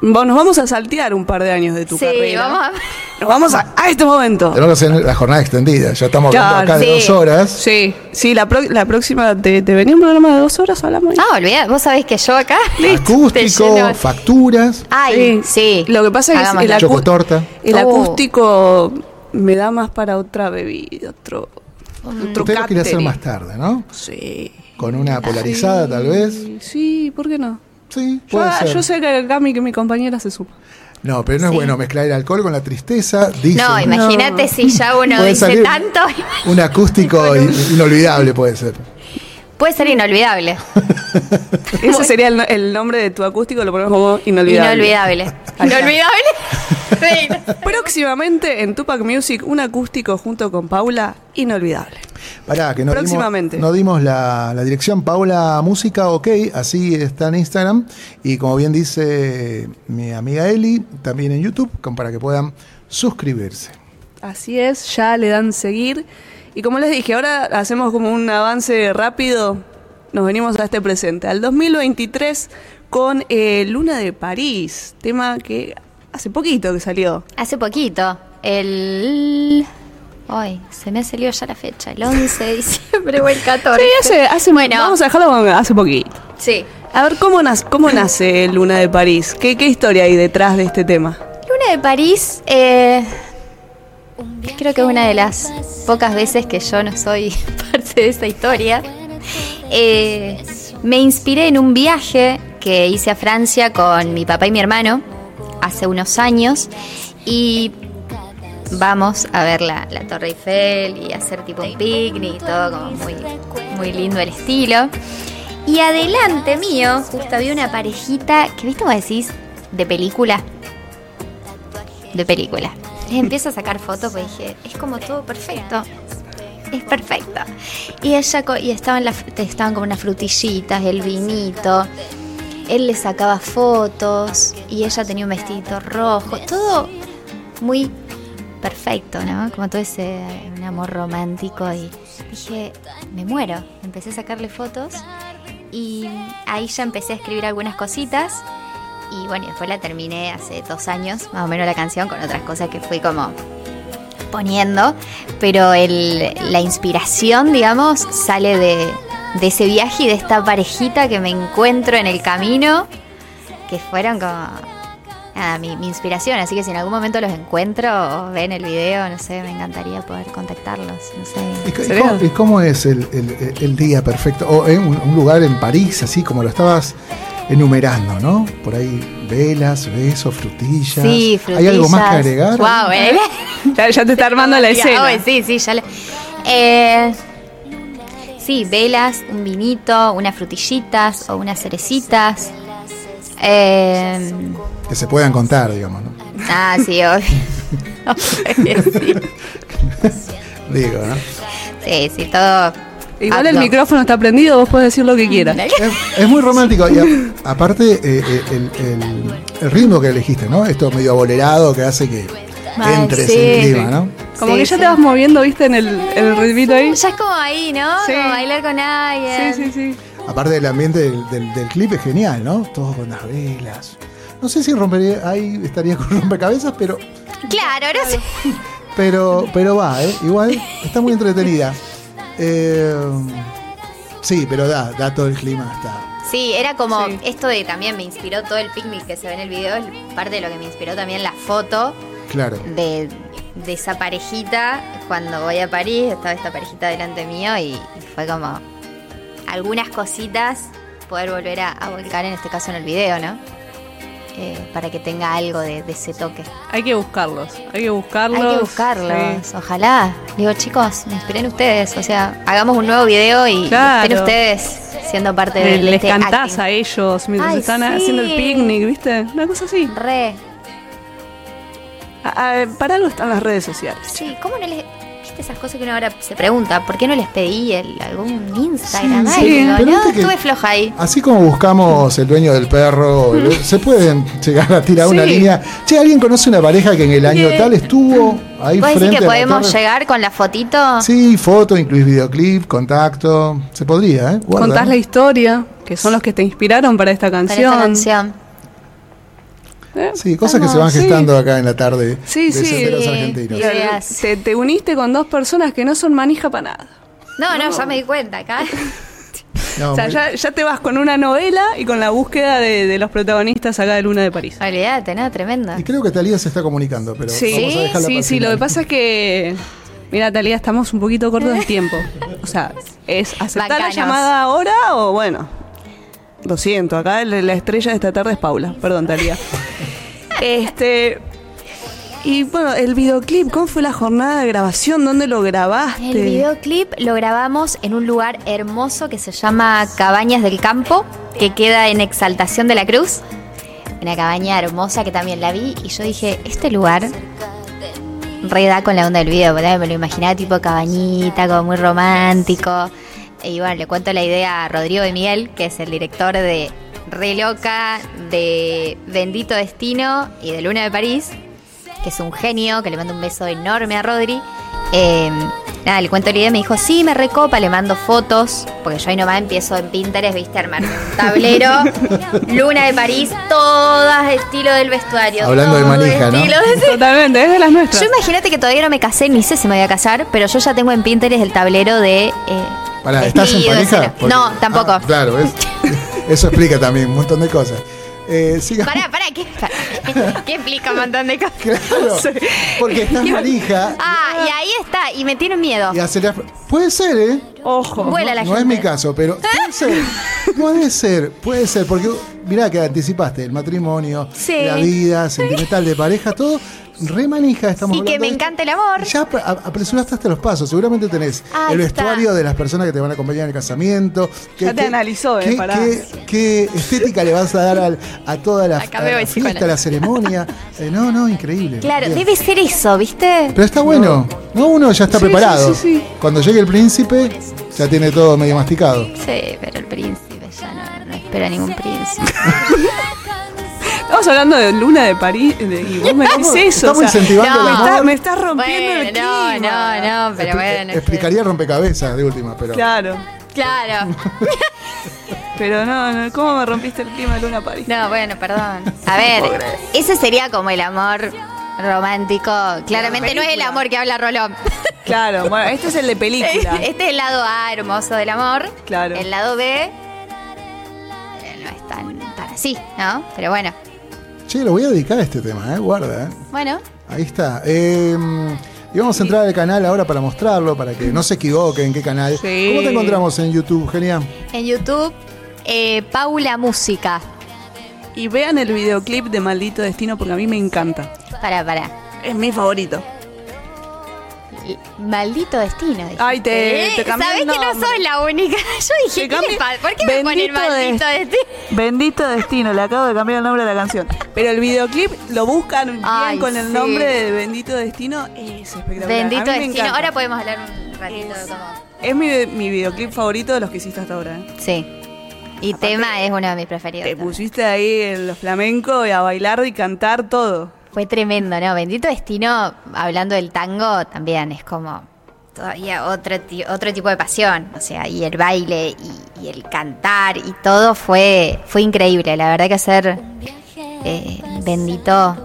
Speaker 1: Vos, nos vamos a saltear un par de años de tu
Speaker 3: sí,
Speaker 1: carrera.
Speaker 3: vamos a...
Speaker 1: Nos vamos a, a este momento.
Speaker 2: Tenemos que hacer la jornada extendida, ya estamos hablando
Speaker 1: Claro,
Speaker 2: acá de dos horas.
Speaker 1: Sí, sí, la, pro- la próxima, te, te venía un programa de dos horas, hablamos ahí.
Speaker 3: Ah, olvidá, vos sabés que yo acá...
Speaker 2: Acústico,
Speaker 3: lleno-
Speaker 2: facturas,
Speaker 3: Ay, sí.
Speaker 1: Lo que pasa es que el, acu- el
Speaker 3: Oh.
Speaker 1: acústico me da más para otra bebida, otro, otro
Speaker 2: Usted lo quiere hacer más tarde, ¿no?
Speaker 1: Sí.
Speaker 2: Con una polarizada tal vez.
Speaker 1: Sí, ¿por qué no?
Speaker 2: Sí,
Speaker 1: Yo,
Speaker 2: puede ser.
Speaker 1: yo sé que acá mi, que mi compañera se suma.
Speaker 2: No, pero no es
Speaker 3: Sí.
Speaker 2: bueno mezclar el alcohol con la tristeza. Dicen.
Speaker 3: No, imagínate
Speaker 1: No.
Speaker 3: si ya uno dice tanto.
Speaker 2: Un acústico in- inolvidable puede ser.
Speaker 3: Puede ser inolvidable.
Speaker 1: Ese sería el, el nombre de tu acústico, lo ponemos como inolvidable.
Speaker 3: Inolvidable. Inolvidable.
Speaker 1: Próximamente en Tupac Music, un acústico junto con Paula, inolvidable.
Speaker 2: Pará, que no dimos,
Speaker 1: Próximamente.
Speaker 2: no dimos la, la dirección Paula Música, ok, así está en Instagram. Y como bien dice mi amiga Eli, también en YouTube, como para que puedan suscribirse.
Speaker 1: Así es, ya le dan seguir. Y como les dije, ahora hacemos como un avance rápido. Nos venimos a este presente, al 2023, con eh, Luna de París, tema que hace poquito que salió.
Speaker 3: Hace poquito, el... Ay, se me ha salido ya la fecha, el 11 de diciembre o el 14.
Speaker 1: Sí, hace, hace
Speaker 3: Bueno.
Speaker 1: Vamos a dejarlo con hace poquito.
Speaker 3: Sí.
Speaker 1: A ver, ¿cómo, nace, cómo nace Luna de París? ¿Qué, ¿Qué historia hay detrás de este tema?
Speaker 3: Luna de París, eh, creo que es una de las pocas veces que yo no soy parte de esa historia. Eh, me inspiré en un viaje que hice a Francia con mi papá y mi hermano hace unos años y vamos a ver la, la Torre Eiffel y hacer tipo un picnic y todo como muy, muy lindo el estilo. Y adelante mío, justo había una parejita que, ¿viste cómo decís? De película de película. Les empiezo a sacar fotos porque dije, es como todo perfecto. Es perfecto. Y ella y estaban estaban como unas frutillitas, el vinito. Él le sacaba fotos y ella tenía un vestidito rojo, todo muy perfecto, ¿no? Como todo ese un amor romántico y dije, me muero. Empecé a sacarle fotos y ahí ya empecé a escribir algunas cositas y bueno, después la terminé hace dos años, más o menos la canción, con otras cosas que fui como poniendo. Pero el, la inspiración, digamos, sale de, de ese viaje y de esta parejita que me encuentro en el camino, que fueron como nada, mi, mi inspiración. Así que si en algún momento los encuentro o ven el video, no sé, me encantaría poder contactarlos. No
Speaker 2: ¿Y,
Speaker 3: sé.
Speaker 2: y cómo, y cómo es el, el- el día perfecto? O en un, un lugar en París, así como lo estabas enumerando, ¿no? Por ahí velas, besos, frutillas.
Speaker 3: Sí, frutillas.
Speaker 2: ¿Hay algo más que agregar?
Speaker 3: Wow, eh.
Speaker 1: Ya, ya te está armando la escena.
Speaker 3: Ay, sí, sí, ya le... Eh, sí, velas, un vinito, unas frutillitas o unas cerecitas. Eh,
Speaker 2: Que se puedan contar, digamos, ¿no?
Speaker 3: ah, sí, obvio. Sí.
Speaker 2: Digo, ¿no?
Speaker 3: sí, sí, todo.
Speaker 1: Igual el micrófono está prendido, vos podés decir lo que quieras.
Speaker 2: Es, es muy romántico. Y a- aparte, eh, eh, el, el- el ritmo que elegiste, ¿no? Esto medio abolerado que hace que
Speaker 3: Ay,
Speaker 2: entres
Speaker 3: sí.
Speaker 2: en clima, ¿no?
Speaker 1: Como
Speaker 3: Sí,
Speaker 1: que ya
Speaker 3: sí.
Speaker 1: te vas moviendo, viste, en el, el ritmito ahí.
Speaker 3: Ya es como ahí, ¿no?
Speaker 1: Sí.
Speaker 3: Como bailar con alguien.
Speaker 1: Sí, sí, sí.
Speaker 2: Aparte del ambiente del, del- del clip es genial, ¿no? Todo con las velas. No sé si rompería, ahí estaría con rompecabezas, pero,
Speaker 3: Claro, no sé.
Speaker 2: pero, pero va, ¿eh? Igual está muy entretenida. Eh, sí, pero da, da todo el clima, está.
Speaker 3: Sí, era como
Speaker 1: Sí.
Speaker 3: esto de también me inspiró todo el picnic que se ve en el video, es parte de lo que me inspiró también la foto
Speaker 2: Claro.
Speaker 3: de, de esa parejita cuando voy a París, estaba esta parejita delante mío y, y fue como algunas cositas poder volver a, a volcar en este caso en el video, ¿no? Eh, para que tenga algo de, de ese toque.
Speaker 1: Hay que buscarlos. Hay que buscarlos.
Speaker 3: Hay que buscarlos,
Speaker 1: Sí.
Speaker 3: ojalá. Digo, chicos, me inspiren ustedes, o sea, hagamos un nuevo video y
Speaker 1: Claro.
Speaker 3: estén ustedes siendo parte de
Speaker 1: Eh, Les
Speaker 3: este
Speaker 1: cantás
Speaker 3: acting.
Speaker 1: a ellos mientras
Speaker 3: Ay,
Speaker 1: están
Speaker 3: sí.
Speaker 1: haciendo el picnic, ¿viste? Una cosa así.
Speaker 3: Re.
Speaker 1: A- ah, para algo están las redes sociales.
Speaker 3: Sí, ¿cómo no les.? ¿Viste esas cosas que uno ahora se pregunta? ¿Por qué no les pedí el, algún Instagram?
Speaker 2: Sí,
Speaker 3: Ay,
Speaker 2: sí,
Speaker 3: no, estuve floja ahí.
Speaker 2: Así como buscamos el dueño del perro, el- se pueden llegar a tirar una
Speaker 1: Sí.
Speaker 2: línea. Che, ¿alguien conoce una pareja que en el año tal estuvo ahí
Speaker 3: ¿Vos
Speaker 2: frente
Speaker 3: decís que
Speaker 2: a
Speaker 3: podemos llegar con la fotito?
Speaker 2: Sí, foto, incluís videoclip, contacto. Se podría, ¿eh? Guarda.
Speaker 1: Contás la historia, que son los que te inspiraron para esta
Speaker 3: Para
Speaker 1: canción.
Speaker 3: esta canción.
Speaker 1: ¿Eh?
Speaker 2: Sí, cosas que se van
Speaker 1: Vamos, sí.
Speaker 2: gestando acá en la tarde
Speaker 1: Sí,
Speaker 2: de
Speaker 1: sí.
Speaker 3: Sí.
Speaker 2: Argentinos.
Speaker 3: Ideas.
Speaker 1: Te, te uniste con dos personas que no son manija para nada.
Speaker 3: No, no, ya me di cuenta acá.
Speaker 2: No,
Speaker 1: o sea, ya, ya te vas con una novela y con la búsqueda de, de los protagonistas acá de Luna de París.
Speaker 3: Olvídate, no, tremendo.
Speaker 2: Y creo que Talía se está comunicando, pero
Speaker 1: Sí,
Speaker 2: vamos a dejarla
Speaker 1: sí, sí. Lo que pasa es que, mira, Talía, estamos un poquito cortos de tiempo. O sea, es aceptar la llamada ahora o bueno. Lo siento, acá la la estrella de esta tarde es Paula. Perdón, Talía. Este. Y bueno, el videoclip, ¿cómo fue la jornada de grabación? ¿Dónde lo grabaste?
Speaker 3: El videoclip lo grabamos en un lugar hermoso que se llama Cabañas del Campo, que queda en Exaltación de la Cruz. Una cabaña hermosa que también la vi y yo dije, este lugar re da con la onda del video, ¿verdad? me lo imaginaba tipo cabañita, como muy romántico. Y bueno, le cuento la idea a Rodrigo de Miguel, que es el director de Re Loca, de Bendito Destino y de Luna de París, que es un genio, que le mando un beso enorme a Rodri. Eh, nada, le cuento la idea, me dijo, sí, me recopa, le mando fotos, porque yo ahí nomás empiezo en Pinterest, viste, armar un tablero, Luna de París, todas estilo del vestuario.
Speaker 2: Hablando de manija, ¿no?
Speaker 3: de-
Speaker 1: Totalmente, es de las nuestras.
Speaker 3: Yo imagínate que todavía no me casé, ni sé si me voy a casar, pero yo ya tengo en Pinterest el tablero de... Eh,
Speaker 2: Pará, ¿estás en pareja? Porque-
Speaker 3: No, tampoco.
Speaker 2: Ah, claro, es- eso explica también un montón de cosas. Eh, sigamos.
Speaker 3: Pará, pará, ¿qué, pará, ¿qué explica un montón de cosas?
Speaker 2: Claro, porque estás manija
Speaker 3: Ah, y ahí está, y me tiene miedo.
Speaker 2: y Puede ser, ¿eh?
Speaker 1: Ojo.
Speaker 3: Vuela la
Speaker 2: no es mi caso, pero puede ser. Puede ser, puede ser, porque mirá que anticipaste el matrimonio,
Speaker 3: Sí.
Speaker 2: la vida sentimental de pareja, todo. Re manija estamos
Speaker 3: Y que me encanta el amor.
Speaker 2: Ya ap- a- apresuraste hasta los pasos. Seguramente tenés
Speaker 3: Ahí
Speaker 2: el
Speaker 3: está.
Speaker 2: vestuario de las personas que te van a acompañar en el casamiento.
Speaker 1: Ya te analizó, eh,
Speaker 2: qué, estética le vas a dar al- a toda la, a la fiesta, la ceremonia. Eh, no, no, increíble.
Speaker 3: Claro,
Speaker 2: Bien.
Speaker 3: debe ser eso, ¿viste?
Speaker 2: Pero está bueno. No, uno ya está
Speaker 1: Sí,
Speaker 2: preparado.
Speaker 1: sí, sí, sí.
Speaker 2: Cuando llegue el príncipe, ya tiene todo medio masticado.
Speaker 3: Sí, pero el príncipe ya no, no espera ningún príncipe.
Speaker 1: Estamos hablando de Luna de París de- y vos me decís
Speaker 2: Estamos-
Speaker 1: eso.
Speaker 2: estamos incentivando
Speaker 1: me,
Speaker 2: el amor.
Speaker 1: me estás rompiendo el
Speaker 3: Bueno, no,
Speaker 1: clima.
Speaker 3: no, no, pero
Speaker 2: Expli-
Speaker 3: bueno.
Speaker 2: Explicaría rompecabezas de última, pero.
Speaker 1: Claro.
Speaker 3: Claro.
Speaker 1: Pero no, no, ¿cómo me rompiste el clima de Luna París?
Speaker 3: No, bueno, perdón. A ver, ese sería como el amor romántico. Claramente no es el amor que habla Rolón.
Speaker 1: Claro, bueno, este es el de película.
Speaker 3: Este es el lado A hermoso del amor.
Speaker 1: Claro.
Speaker 3: El lado B eh, no es tan, tan así, ¿no? Pero bueno,
Speaker 2: Che, lo voy a dedicar a este tema, ¿eh? Guarda, ¿eh?
Speaker 3: bueno.
Speaker 2: Ahí está. Eh, y vamos a entrar al canal ahora para mostrarlo, para que no se equivoquen en qué canal.
Speaker 1: Sí.
Speaker 2: ¿Cómo te encontramos en YouTube, Genial?
Speaker 3: En YouTube, eh, Paula Música.
Speaker 1: Y vean el videoclip de Maldito Destino porque a mí me encanta.
Speaker 3: Para, para.
Speaker 1: Es mi favorito.
Speaker 3: Maldito destino.
Speaker 1: Ay, te- te cambié
Speaker 3: ¿Sabés
Speaker 1: el
Speaker 3: que no soy la única? Yo dije,
Speaker 1: Te
Speaker 3: ¿qué
Speaker 1: cambié-
Speaker 3: le pasa? ¿por qué me ponen maldito
Speaker 1: de-
Speaker 3: destino?
Speaker 1: Bendito Destino, le acabo de cambiar el nombre de la canción. Pero el videoclip lo buscan bien
Speaker 3: Ay,
Speaker 1: con el
Speaker 3: sí.
Speaker 1: nombre de Bendito Destino. Es espectacular.
Speaker 3: Bendito destino. Ahora podemos hablar un ratito de cómo.
Speaker 1: Es mi, mi videoclip favorito de los que hiciste hasta ahora. ¿eh?
Speaker 3: Sí. Y tema es uno de mis preferidos.
Speaker 1: Te
Speaker 3: también.
Speaker 1: pusiste ahí en los flamencos y a bailar y cantar todo.
Speaker 3: Fue tremendo, ¿no? Bendito Destino, hablando del tango, también es como todavía otro, otro tipo de pasión. O sea, y el baile y, el cantar y todo fue, fue increíble. La verdad que hacer eh, Bendito,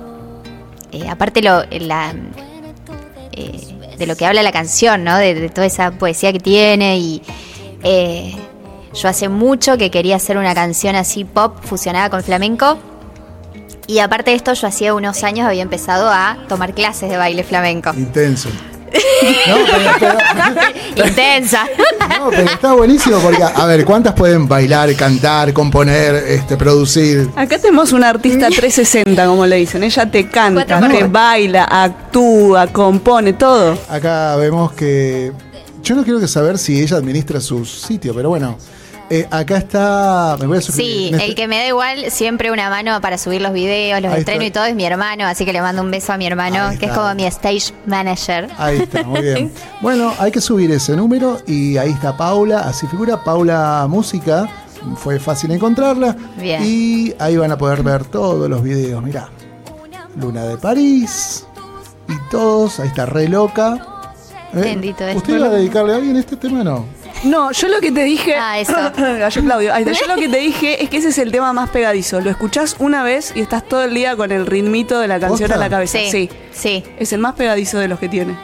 Speaker 3: eh, aparte lo, eh, de lo que habla la canción, ¿no? De, de toda esa poesía que tiene y... eh, yo hace mucho que quería hacer una canción así pop fusionada con flamenco. Y aparte de esto, yo hacía unos años había empezado a tomar clases de baile flamenco.
Speaker 2: Intenso. No, pero, pero-
Speaker 3: Intensa.
Speaker 2: no, pero está buenísimo porque, a ver, ¿cuántas pueden bailar, cantar, componer, este, producir?
Speaker 1: Acá tenemos una artista 360, como le dicen. Ella te canta, te baila, actúa, compone, todo.
Speaker 2: Acá vemos que. Yo no quiero que saber si ella administra su sitio, pero bueno. Eh, acá está. Me voy a suscribir.
Speaker 3: Sí,
Speaker 2: este-
Speaker 3: el que me da igual siempre una mano para subir los videos, los
Speaker 2: Ahí
Speaker 3: estreno
Speaker 2: está.
Speaker 3: y todo es mi hermano, así que le mando un beso a mi hermano, que es como mi stage manager.
Speaker 2: Ahí está, muy bien. Bueno, hay que subir ese número y ahí está Paula, así figura Paula Música, fue fácil encontrarla.
Speaker 3: Bien.
Speaker 2: Y ahí van a poder ver todos los videos, mirá. Luna de París y todos, ahí está re loca. Eh,
Speaker 3: Bendito.
Speaker 2: ¿Usted iba a dedicarle a alguien este tema no?
Speaker 1: No, yo lo que te dije.
Speaker 3: Ah, eso.
Speaker 1: Gallo Claudio. Ahí está. Yo lo que te dije es que ese es el tema más pegadizo. Lo escuchás una vez y estás todo el día con el ritmito de la canción en la cabeza.
Speaker 3: Sí,
Speaker 1: Sí.
Speaker 3: sí,
Speaker 1: Es el más pegadizo de los que tiene.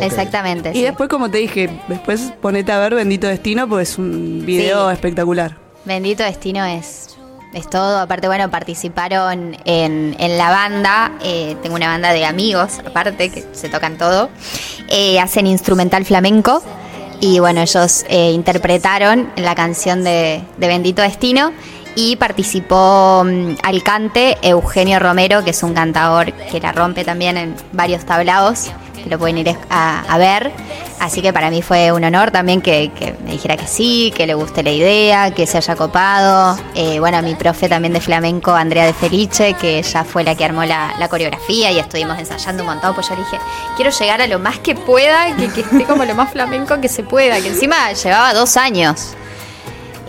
Speaker 3: Exactamente.
Speaker 1: Y
Speaker 3: sí.
Speaker 1: después, como te dije, después ponete a ver Bendito Destino, pues es un video
Speaker 3: Sí.
Speaker 1: espectacular.
Speaker 3: Bendito Destino es, es todo. Aparte, bueno, participaron en, en la banda. eh, tengo una banda de amigos, aparte, que se tocan todo. Eh, hacen instrumental flamenco. Y bueno, ellos eh, interpretaron la canción de, de Bendito Destino. Y participó mm, al cante Eugenio Romero, que es un cantador que la rompe también en varios tablaos, que lo pueden ir a, ver. Así que para mí fue un honor también que, me dijera que sí, que le guste la idea, que se haya copado. Eh, bueno, mi profe también de flamenco, Andrea de Felice, que ella fue la que armó la, coreografía y estuvimos ensayando un montón. Pues yo dije, quiero llegar a lo más que pueda, que, que esté como lo más flamenco que se pueda, que encima llevaba dos años.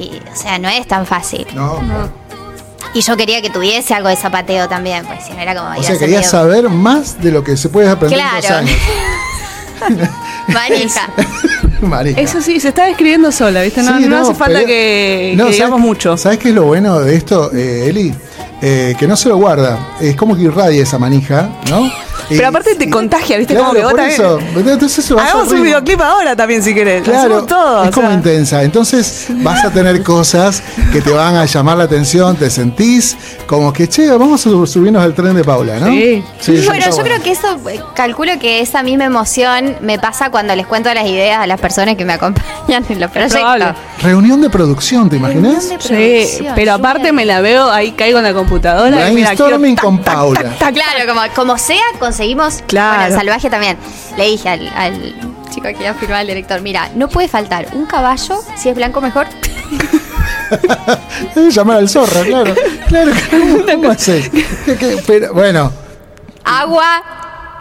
Speaker 3: Y, o sea, no es tan fácil.
Speaker 2: No.
Speaker 3: Y yo quería que tuviese algo de zapateo también, pues si no era como...
Speaker 2: O sea, querías
Speaker 3: medio-
Speaker 2: saber más de lo que se puede aprender en dos
Speaker 3: Claro.
Speaker 2: años.
Speaker 3: Manija.
Speaker 2: Marica.
Speaker 1: Eso sí, se está describiendo sola, ¿viste? No,
Speaker 2: Sí,
Speaker 1: no hace falta
Speaker 2: pero-
Speaker 1: que,
Speaker 2: No,
Speaker 1: que
Speaker 2: ¿sabes-
Speaker 1: digamos mucho.
Speaker 2: ¿Sabes qué es lo bueno de esto, eh, Eli? Eh, que no se lo guarda. Es como que irradia esa manija, ¿no?
Speaker 1: Pero aparte te contagia, ¿viste?
Speaker 2: Claro,
Speaker 1: como que vos
Speaker 2: por
Speaker 1: también-
Speaker 2: eso. Entonces a
Speaker 1: Hagamos un videoclip ahora también si querés.
Speaker 2: Claro,
Speaker 1: Hacemos todo.
Speaker 2: es como
Speaker 1: sea.
Speaker 2: intensa. Entonces vas a tener cosas que te van a llamar la atención, te sentís como que, che, vamos a subirnos al tren de Paula, ¿no?
Speaker 1: Sí.
Speaker 2: eso
Speaker 3: bueno,
Speaker 2: está
Speaker 3: yo creo que eso, eh, calculo que esa misma emoción me pasa cuando les cuento las ideas a las personas que me acompañan en los proyectos.
Speaker 2: Reunión de producción, ¿te imaginas?
Speaker 1: Sí, pero aparte me la veo ahí, caigo en la computadora. y mira, quiero
Speaker 2: Brainstorming
Speaker 1: tac,
Speaker 2: con
Speaker 1: tac,
Speaker 2: Paula.
Speaker 1: tac, tac.
Speaker 3: Claro, como, como sea, conseguimos.
Speaker 1: Claro.
Speaker 3: Bueno, el salvaje también. Le dije al, al chico que iba a firmar al director: Mira, no puede faltar un caballo, si es blanco mejor.
Speaker 2: Debe llamar al zorro, claro. Claro, ¿cómo, cómo haces? ¿Qué- qué? Pero, bueno,
Speaker 3: agua.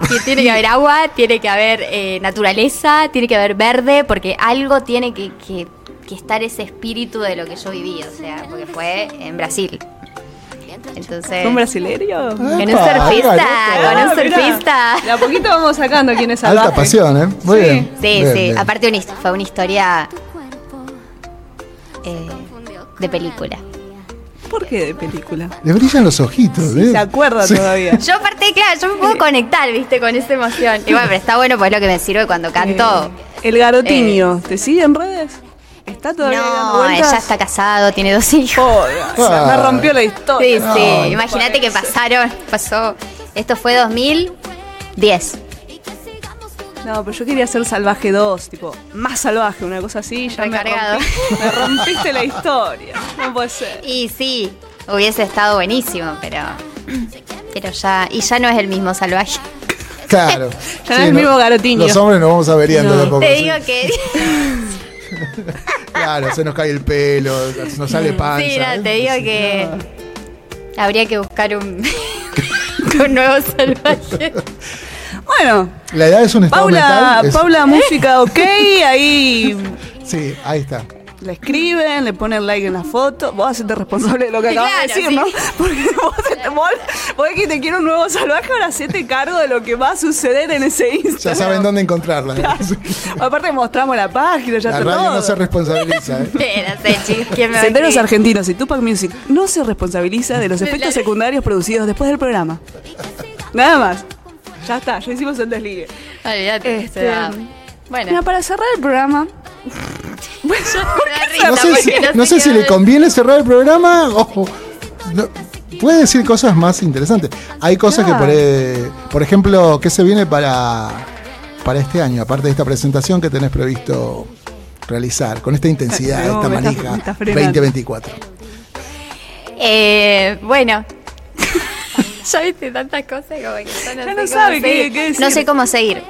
Speaker 3: Que tiene que haber agua, tiene que haber eh, naturaleza, tiene que haber verde, porque algo tiene que, que- que estar ese espíritu de lo que yo viví, o sea, porque fue en Brasil. Entonces,
Speaker 1: ¿Un brasileño?
Speaker 3: con un surfista, con un
Speaker 1: Ah,
Speaker 3: surfista.
Speaker 1: De a poquito vamos sacando quién es
Speaker 2: alta pasión, ¿eh? Muy
Speaker 1: Sí.
Speaker 2: bien.
Speaker 3: Sí,
Speaker 2: Bien,
Speaker 3: sí,
Speaker 2: bien.
Speaker 3: aparte una fue una historia eh, de película.
Speaker 1: ¿Por qué de película?
Speaker 2: Le brillan los ojitos, ¿eh?
Speaker 1: Se acuerda
Speaker 2: Sí.
Speaker 1: todavía.
Speaker 3: Yo aparte, claro, yo me puedo conectar, viste, con esa emoción. Y bueno, pero está bueno, pues es lo que me sirve cuando canto.
Speaker 1: Eh, el garotinio, ¿te sigue en redes? ¿Está todavía
Speaker 3: No, ella está casado, tiene dos hijos.
Speaker 1: Joder, o sea, me
Speaker 2: Ah.
Speaker 1: rompió la
Speaker 3: Sí,
Speaker 1: historia.
Speaker 3: sí,
Speaker 2: no
Speaker 3: imagínate que pasaron, pasó, esto fue 2010.
Speaker 1: No, pero yo quería ser salvaje 2, tipo, más salvaje, una cosa así. Ya me,
Speaker 3: Recargado.
Speaker 1: rompí- me rompiste la historia. No puede ser.
Speaker 3: Y sí, hubiese estado buenísimo, pero pero ya, y ya no es el mismo salvaje.
Speaker 2: Claro.
Speaker 1: Ya no es el mismo garotinho.
Speaker 2: Los hombres nos vamos averiando
Speaker 1: No.
Speaker 2: de a poco.
Speaker 3: Te
Speaker 2: sí.
Speaker 3: digo que
Speaker 2: Claro, se nos cae el pelo, nos sale panza.
Speaker 3: Sí, no,
Speaker 2: ¿eh?
Speaker 3: te digo que habría que buscar un, un nuevo salvaje.
Speaker 1: Bueno,
Speaker 2: La edad es un estado
Speaker 1: Paula,
Speaker 2: mental. es-
Speaker 1: Paula, música ok, ahí
Speaker 2: Sí, ahí está.
Speaker 1: Le escriben, le ponen like en la foto. Vos hacete responsable de lo que acabas de decir,
Speaker 3: sí.
Speaker 1: ¿no? Porque vos, te- vos, vos que te quiero un nuevo salvaje, ahora hacete cargo de lo que va a suceder en ese Instagram.
Speaker 2: Ya saben dónde encontrarla.
Speaker 1: Aparte mostramos la página, ya
Speaker 2: La radio
Speaker 1: todo.
Speaker 2: no se responsabiliza. ¿eh?
Speaker 3: Sé, chicos, ¿quién me va a
Speaker 1: Senderos? Argentinos y Tupac Music no se responsabiliza de los efectos secundarios producidos después del programa. Nada más. Ya está, ya hicimos el desligue.
Speaker 3: Olvídate,
Speaker 1: Este.
Speaker 3: Bueno,
Speaker 1: Mira, para cerrar el programa,
Speaker 2: No sé, si,
Speaker 3: porque
Speaker 2: no sé si
Speaker 3: qué
Speaker 2: le conviene cerrar el programa o. no, puede decir cosas más interesantes. Hay cosas que, por, eh, por ejemplo, ¿qué se viene para, para este año? Aparte de esta presentación que tenés previsto realizar con esta intensidad,
Speaker 1: No,
Speaker 2: esta
Speaker 1: está-
Speaker 2: manija
Speaker 1: me está frenando.
Speaker 2: 2024.
Speaker 3: Eh, bueno. ya viste tantas cosas como que no
Speaker 1: Ya
Speaker 3: sé
Speaker 1: no
Speaker 3: cómo
Speaker 1: sabe qué decir.
Speaker 3: No sé cómo seguir.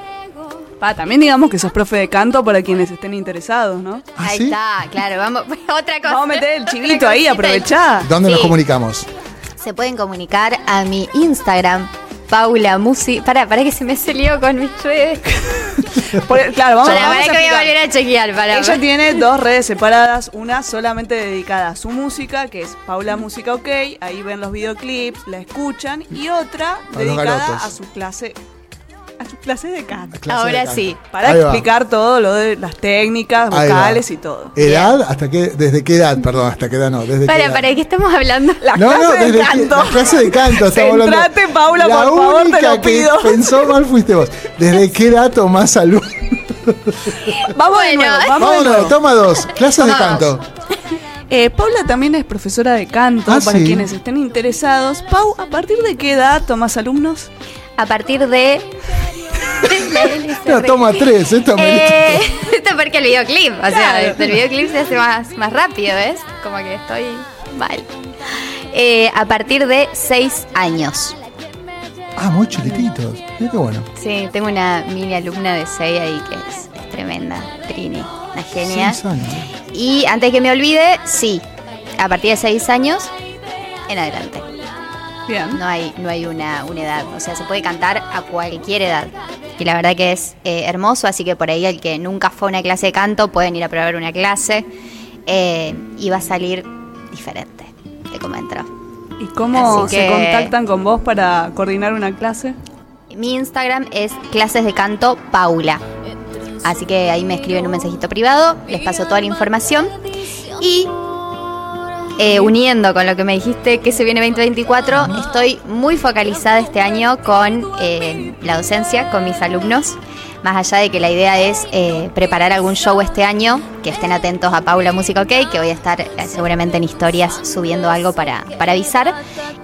Speaker 1: Pa, también digamos que sos profe de canto para quienes estén interesados, ¿no?
Speaker 2: ¿Ah,
Speaker 3: Ahí
Speaker 2: sí?
Speaker 3: está, claro, vamos, otra cosa.
Speaker 1: Vamos a meter el chivito ahí, aprovechá.
Speaker 2: ¿Dónde nos
Speaker 3: Sí.
Speaker 2: comunicamos?
Speaker 3: Se pueden comunicar a mi Instagram, Paula Musi. Para, para que se me se lío con mis redes.
Speaker 1: Por- claro, vamos,
Speaker 3: Para,
Speaker 1: vamos
Speaker 3: para
Speaker 1: a
Speaker 3: que voy a volver a chequear. Para,
Speaker 1: Ella tiene dos redes separadas, una solamente dedicada a su música, que es Paula Música OK, ahí ven los videoclips, la escuchan, y otra dedicada a su clase, a su clase de canto.
Speaker 2: Clase de
Speaker 3: Ahora
Speaker 2: canto.
Speaker 3: sí.
Speaker 1: Para
Speaker 2: Ahí va.
Speaker 1: explicar todo lo de las técnicas, vocales y todo.
Speaker 2: ¿Edad? ¿Hasta qué? ¿Desde qué edad? Perdón, hasta qué edad no. ¿Desde qué
Speaker 3: Para,
Speaker 2: edad?
Speaker 3: para, ¿qué estamos hablando?
Speaker 1: Las
Speaker 2: No, no,
Speaker 1: clases de
Speaker 2: desde que-
Speaker 1: canto.
Speaker 2: la clase de canto estamos hablando.
Speaker 1: Paula,
Speaker 2: la
Speaker 1: por favor, te
Speaker 2: única
Speaker 1: lo
Speaker 2: que
Speaker 1: pido.
Speaker 2: pensó mal fuiste vos. ¿Desde qué edad tomás salud?
Speaker 1: Vamos de
Speaker 3: Bueno,
Speaker 1: nuevo, vamos de
Speaker 2: Vámonos,
Speaker 1: nuevo.
Speaker 2: toma dos. Clases de canto.
Speaker 1: Eh, Paula también es profesora de canto,
Speaker 2: Ah,
Speaker 1: para
Speaker 2: sí.
Speaker 1: quienes estén interesados. Pau, ¿a partir de qué edad tomas alumnos?
Speaker 3: A partir de.
Speaker 2: No, toma tres. Esto
Speaker 3: Eh, esto es porque el videoclip, o sea, el videoclip se hace más, más rápido, ¿ves? Como que estoy mal. Eh, a partir de 6 años.
Speaker 2: Ah, muy chiquititos. Mira qué bueno.
Speaker 3: Sí, tengo una mini alumna de 6 ahí que es, es tremenda, Trini, una genia.
Speaker 2: Seis.
Speaker 3: Y antes que me olvide, sí, a partir de 6 años en adelante.
Speaker 1: Bien.
Speaker 3: No hay, no hay una, una edad, o sea, se puede cantar a cualquier edad. Y la verdad que es eh, hermoso, así que por ahí el que nunca fue a una clase de canto pueden ir a probar una clase eh, y va a salir diferente, te comento.
Speaker 1: ¿Y cómo
Speaker 3: Así
Speaker 1: se
Speaker 3: que-
Speaker 1: contactan con vos para coordinar una clase?
Speaker 3: Mi Instagram es clases de canto Paula. Así que ahí me escriben un mensajito privado, les paso toda la información. Y eh, uniendo con lo que me dijiste que se viene 2024, estoy muy focalizada este año con eh, la docencia, con mis alumnos. Más allá de que la idea es eh, preparar algún show este año, que estén atentos a Paula Música OK, que voy a estar seguramente en historias subiendo algo para, para avisar.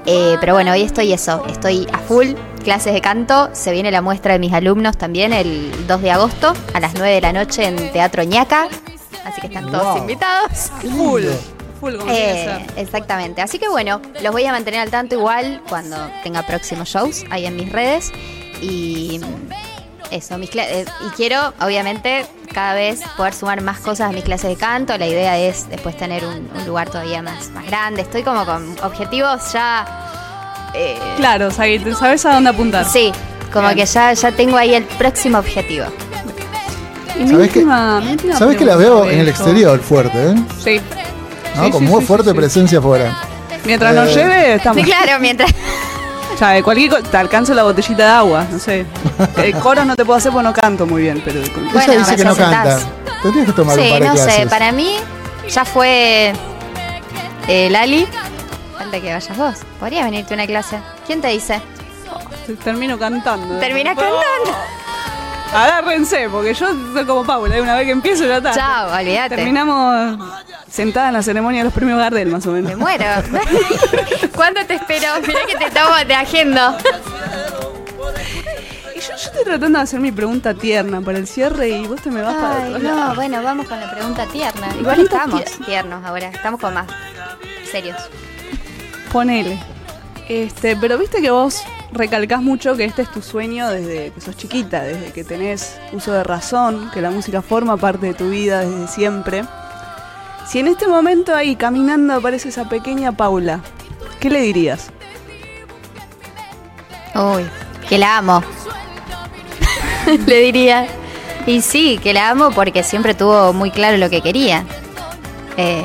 Speaker 3: Pero bueno, hoy estoy eso, estoy a full, clases de canto, se viene la muestra de mis alumnos también el 2 de agosto a las 9 de la noche en Teatro Ñaca, así que están todos
Speaker 2: Wow.
Speaker 3: invitados.
Speaker 2: Qué
Speaker 1: Full. como
Speaker 3: Eh,
Speaker 1: ser.
Speaker 3: exactamente. Así que bueno, los voy a mantener al tanto igual cuando tenga próximos shows ahí en mis redes. Y eso, mis cla- eh, y quiero, obviamente, cada vez poder sumar más cosas a mis clases de canto. La idea es después tener un, un lugar todavía más, más grande. Estoy como con objetivos ya. eh,
Speaker 1: Claro, Sagui, ¿tú ¿sabes a dónde apuntar?
Speaker 3: Sí, como
Speaker 1: Bien.
Speaker 3: que ya, ya tengo ahí el próximo objetivo.
Speaker 2: ¿Sabés que- Sabes que la veo en el exterior fuerte, ¿eh?
Speaker 1: Sí.
Speaker 2: ¿No?
Speaker 1: Sí,
Speaker 2: Con
Speaker 1: sí,
Speaker 2: muy
Speaker 1: sí,
Speaker 2: fuerte
Speaker 1: sí, sí.
Speaker 2: presencia afuera.
Speaker 1: Mientras nos
Speaker 2: Eh,
Speaker 1: lleve, estamos.
Speaker 3: Sí, claro, mientras.
Speaker 1: Ya, de cualquier cosa, te alcanzo la botellita de agua, no sé. El coro no te puedo hacer porque no canto muy bien, pero
Speaker 3: Bueno,
Speaker 2: Ella dice que no canta. Tendrías que tomar un
Speaker 3: Sí,
Speaker 2: par de
Speaker 3: no
Speaker 2: clases.
Speaker 3: sé, para mí ya fue eh, Lali. Falta que vayas vos. Podría venirte a una clase. ¿Quién te dice?
Speaker 1: termino cantando.
Speaker 3: Terminas
Speaker 1: No.
Speaker 3: cantando.
Speaker 1: Agárrense, porque yo soy como Paula, y una vez que empiezo ya está.
Speaker 3: Chao, olvídate.
Speaker 1: Terminamos sentada en la ceremonia de los premios Gardel, más o menos.
Speaker 3: Me muero. ¿Cuándo te espero? Mirá que te tomo, te agendo.
Speaker 1: Y yo, yo estoy tratando de hacer mi pregunta tierna para el cierre y vos te me vas para otro
Speaker 3: no, bueno, vamos con la pregunta tierna. Igual estamos
Speaker 1: tierna.
Speaker 3: tiernos ahora, estamos con más serios.
Speaker 1: Ponele. Este, pero viste que vos recalcás mucho que este es tu sueño desde que sos chiquita, desde que tenés uso de razón, que la música forma parte de tu vida desde siempre. Si en este momento ahí caminando aparece esa pequeña Paula, ¿qué le dirías?
Speaker 3: Uy, que la amo. Le diría. Y sí, que la amo porque siempre tuvo muy claro lo que quería. Eh,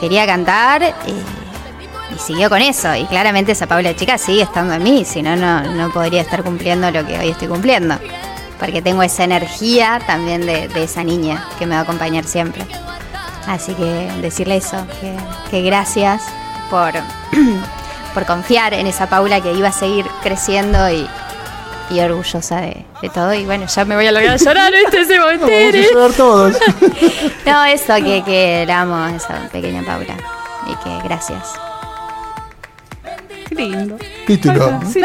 Speaker 3: quería cantar y, siguió con eso. Y claramente esa Paula chica sigue estando en mí, si no, no podría estar cumpliendo lo que hoy estoy cumpliendo. Porque tengo esa energía también de esa niña que me va a acompañar siempre. Así que decirle eso, que, que gracias por, por confiar en esa Paula que iba a seguir creciendo y, y orgullosa de, de todo. Y bueno, ya me voy a lograr llorar, ¿viste? Se
Speaker 2: vamos a llorar todos.
Speaker 3: No, eso, que, que la amo, a esa pequeña Paula. Y que gracias.
Speaker 1: Qué lindo.
Speaker 2: Título.
Speaker 1: Sí,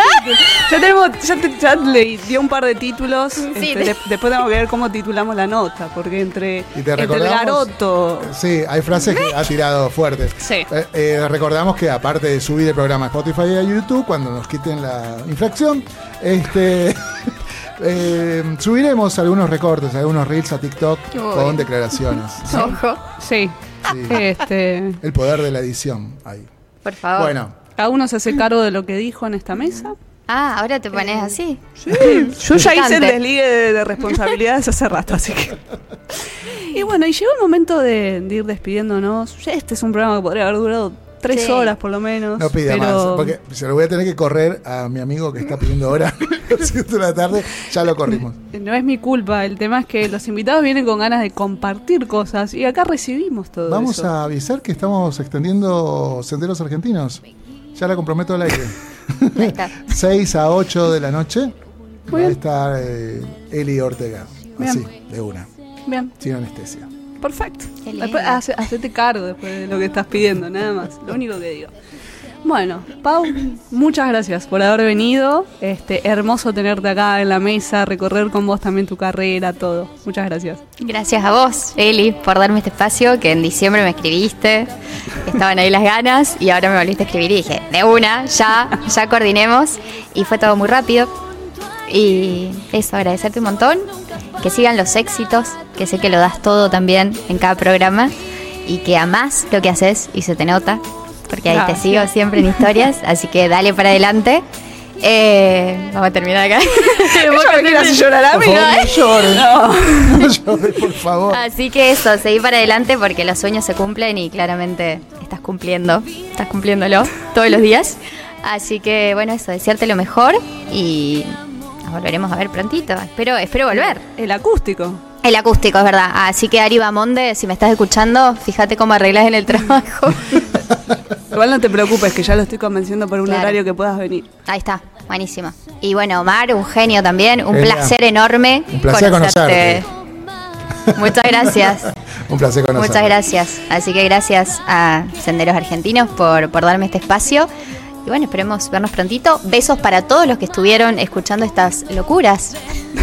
Speaker 1: ya tenemos, ya, te- ya le dio un par de títulos. este,
Speaker 3: te-
Speaker 1: de- después tenemos que ver cómo titulamos la nota, porque entre,
Speaker 2: ¿Y te
Speaker 1: entre el garoto.
Speaker 2: Sí, hay frases que ha tirado fuerte.
Speaker 1: Sí.
Speaker 2: Eh, eh, recordamos que aparte de subir el programa a Spotify y a YouTube, cuando nos quiten la infracción, este, Eh, subiremos algunos recortes, algunos reels a TikTok con declaraciones.
Speaker 3: Ojo,
Speaker 1: Sí.
Speaker 2: Sí.
Speaker 1: Este,
Speaker 2: El poder de la edición. Ahí.
Speaker 3: por favor.
Speaker 2: Bueno,
Speaker 1: cada uno se hace cargo de lo que dijo en esta mesa.
Speaker 3: Ah, ahora te pones así.
Speaker 1: Yo ya hice el desligue de, de responsabilidades hace rato, así que. Y bueno, y llegó el momento de, de ir despidiéndonos. Este es un programa que podría haber durado tres
Speaker 3: Sí.
Speaker 1: horas por lo menos.
Speaker 2: no pida
Speaker 1: pero
Speaker 2: más. Porque se lo voy a tener que correr a mi amigo que está pidiendo ahora a las 7 de la tarde. Ya lo corrimos.
Speaker 1: No es mi culpa, el tema es que los invitados vienen con ganas de compartir cosas y acá recibimos todo
Speaker 2: Vamos
Speaker 1: eso.
Speaker 2: a avisar que estamos extendiendo senderos argentinos. Ya la comprometo al aire.
Speaker 3: Ahí está.
Speaker 2: 6 a 8 de la noche
Speaker 1: Muy
Speaker 2: va a estar eh, Eli Ortega.
Speaker 1: Bien.
Speaker 2: Así, de una,
Speaker 1: Bien,
Speaker 2: sin anestesia.
Speaker 1: perfecto. Después, hace- hacete cargo después de lo que estás pidiendo, nada más. Lo único que digo. Bueno, Pau, muchas gracias por haber venido. Este, hermoso tenerte acá en la mesa, recorrer con vos también tu carrera, todo. Muchas gracias.
Speaker 3: Gracias a vos, Eli, por darme este espacio que en diciembre me escribiste. Estaban ahí las ganas y ahora me volviste a escribir y dije, de una, ya, ya coordinemos. Y fue todo muy rápido. Y eso, agradecerte un montón. Que sigan los éxitos, que sé que lo das todo también en cada programa. Y que amás lo que haces y se te nota. Porque ahí
Speaker 1: Gracias.
Speaker 3: te sigo siempre en historias. Así que dale para adelante. Eh, vamos a terminar acá.
Speaker 1: Quiere hacer llorar a
Speaker 2: Por
Speaker 1: mí,
Speaker 2: favor, no llores. No llores, por favor.
Speaker 3: Así que eso, seguí para adelante porque los sueños se cumplen y claramente estás cumpliendo, estás cumpliéndolo todos los días. Así que bueno, eso, desearte lo mejor y nos volveremos a ver prontito. Espero, espero volver.
Speaker 1: El acústico.
Speaker 3: El acústico, es verdad. Así que Ari Bamonde, si me estás escuchando, fíjate cómo arreglas en el trabajo.
Speaker 1: Igual no te preocupes, que ya lo estoy convenciendo por un
Speaker 3: Claro.
Speaker 1: horario que puedas venir.
Speaker 3: Ahí está, buenísimo. Y bueno, Omar, un genio también, un
Speaker 2: Genial.
Speaker 3: placer enorme.
Speaker 2: Un placer conocerte.
Speaker 3: Muchas gracias.
Speaker 2: Un placer conocerte.
Speaker 3: Muchas gracias. Así que gracias a Senderos Argentinos por, por darme este espacio. Y bueno, esperemos vernos prontito. Besos para todos los que estuvieron escuchando estas locuras.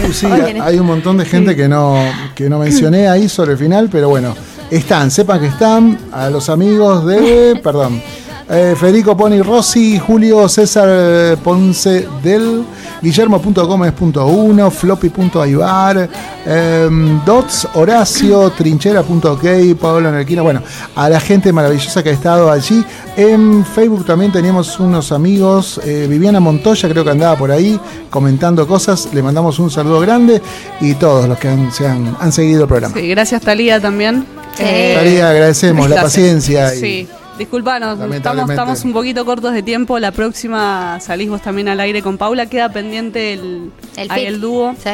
Speaker 2: Uh, sí, hay un montón de gente que no que no mencioné ahí sobre el final, pero bueno, están, sepan que están a los amigos de, perdón, eh, Federico Poni Rossi, Julio César eh, Ponce del, Guillermo.gómez.1, Floppy.aibar, eh, Dots, Horacio, Trinchera.ok, Pablo Nerquina, bueno, a la gente maravillosa que ha estado allí. En Facebook también teníamos unos amigos, eh, Viviana Montoya creo que andaba por ahí comentando cosas, le mandamos un saludo grande y todos los que han, se han, han seguido el programa.
Speaker 1: Sí, gracias Talía también.
Speaker 2: Talía, agradecemos la paciencia y-
Speaker 1: Sí, disculpanos, estamos, estamos un poquito cortos de tiempo. La próxima salís vos también al aire con Paula. Queda pendiente el,
Speaker 3: El
Speaker 1: ahí el dúo.
Speaker 3: Sí.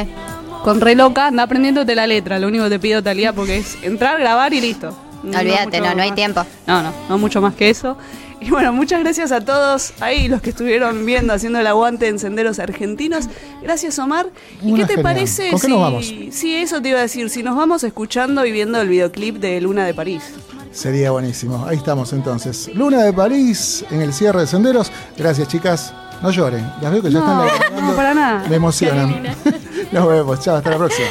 Speaker 1: Con re loca, anda aprendiéndote la letra. Lo único que te pido, Talía, porque es entrar, grabar y listo.
Speaker 3: Olvídate,
Speaker 1: mucho
Speaker 3: no, no hay
Speaker 1: más.
Speaker 3: tiempo.
Speaker 1: No, no, no mucho más que eso. Y bueno, muchas gracias a todos ahí, los que estuvieron viendo, haciendo el aguante en Senderos Argentinos. Gracias, Omar. ¿Y
Speaker 2: Una
Speaker 1: qué te
Speaker 2: genial.
Speaker 1: parece
Speaker 2: ¿Con qué
Speaker 1: si...
Speaker 2: nos vamos?
Speaker 1: Sí, eso te iba a decir. Si nos vamos escuchando y viendo el videoclip de Luna de París.
Speaker 2: Sería buenísimo. Ahí estamos entonces. Luna de París en el cierre de senderos. Gracias, chicas. No lloren. Las veo que ya
Speaker 1: No,
Speaker 2: están
Speaker 1: no, para nada.
Speaker 2: Me emocionan. Nos vemos. Chao, hasta la próxima.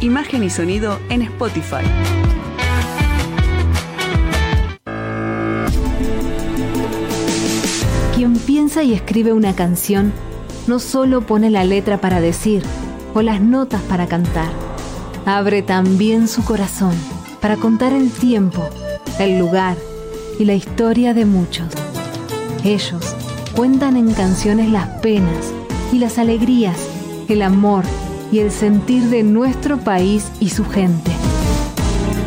Speaker 1: Imagen y sonido en Spotify.
Speaker 6: Quien piensa y escribe una canción no solo pone la letra para decir o las notas para cantar, abre también su corazón para contar el tiempo, el lugar y la historia de muchos. Ellos cuentan en canciones las penas y las alegrías, el amor y el sentir de nuestro país y su gente.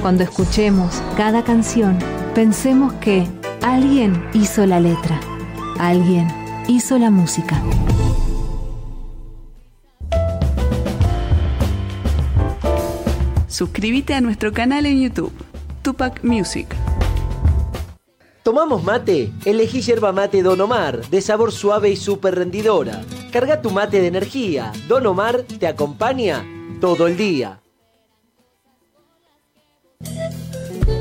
Speaker 6: Cuando escuchemos cada canción, pensemos que alguien hizo la letra, alguien hizo la música.
Speaker 1: Suscríbete a nuestro canal en YouTube, Tupac Music.
Speaker 7: ¿Tomamos mate? Elegí yerba mate Don Omar, de sabor suave y súper rendidora. Carga tu mate de energía. Don Omar te acompaña todo el día.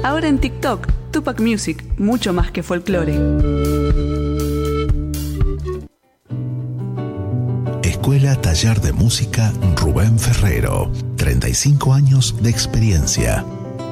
Speaker 1: Ahora en TikTok, Tupac Music, mucho más que folclore.
Speaker 8: Escuela Taller de Música Rubén Ferrero. 35 años de experiencia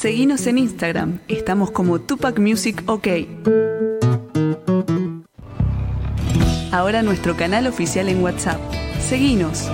Speaker 1: Seguinos en Instagram, estamos como Tupac Music OK. Ahora nuestro canal oficial en WhatsApp. Seguinos.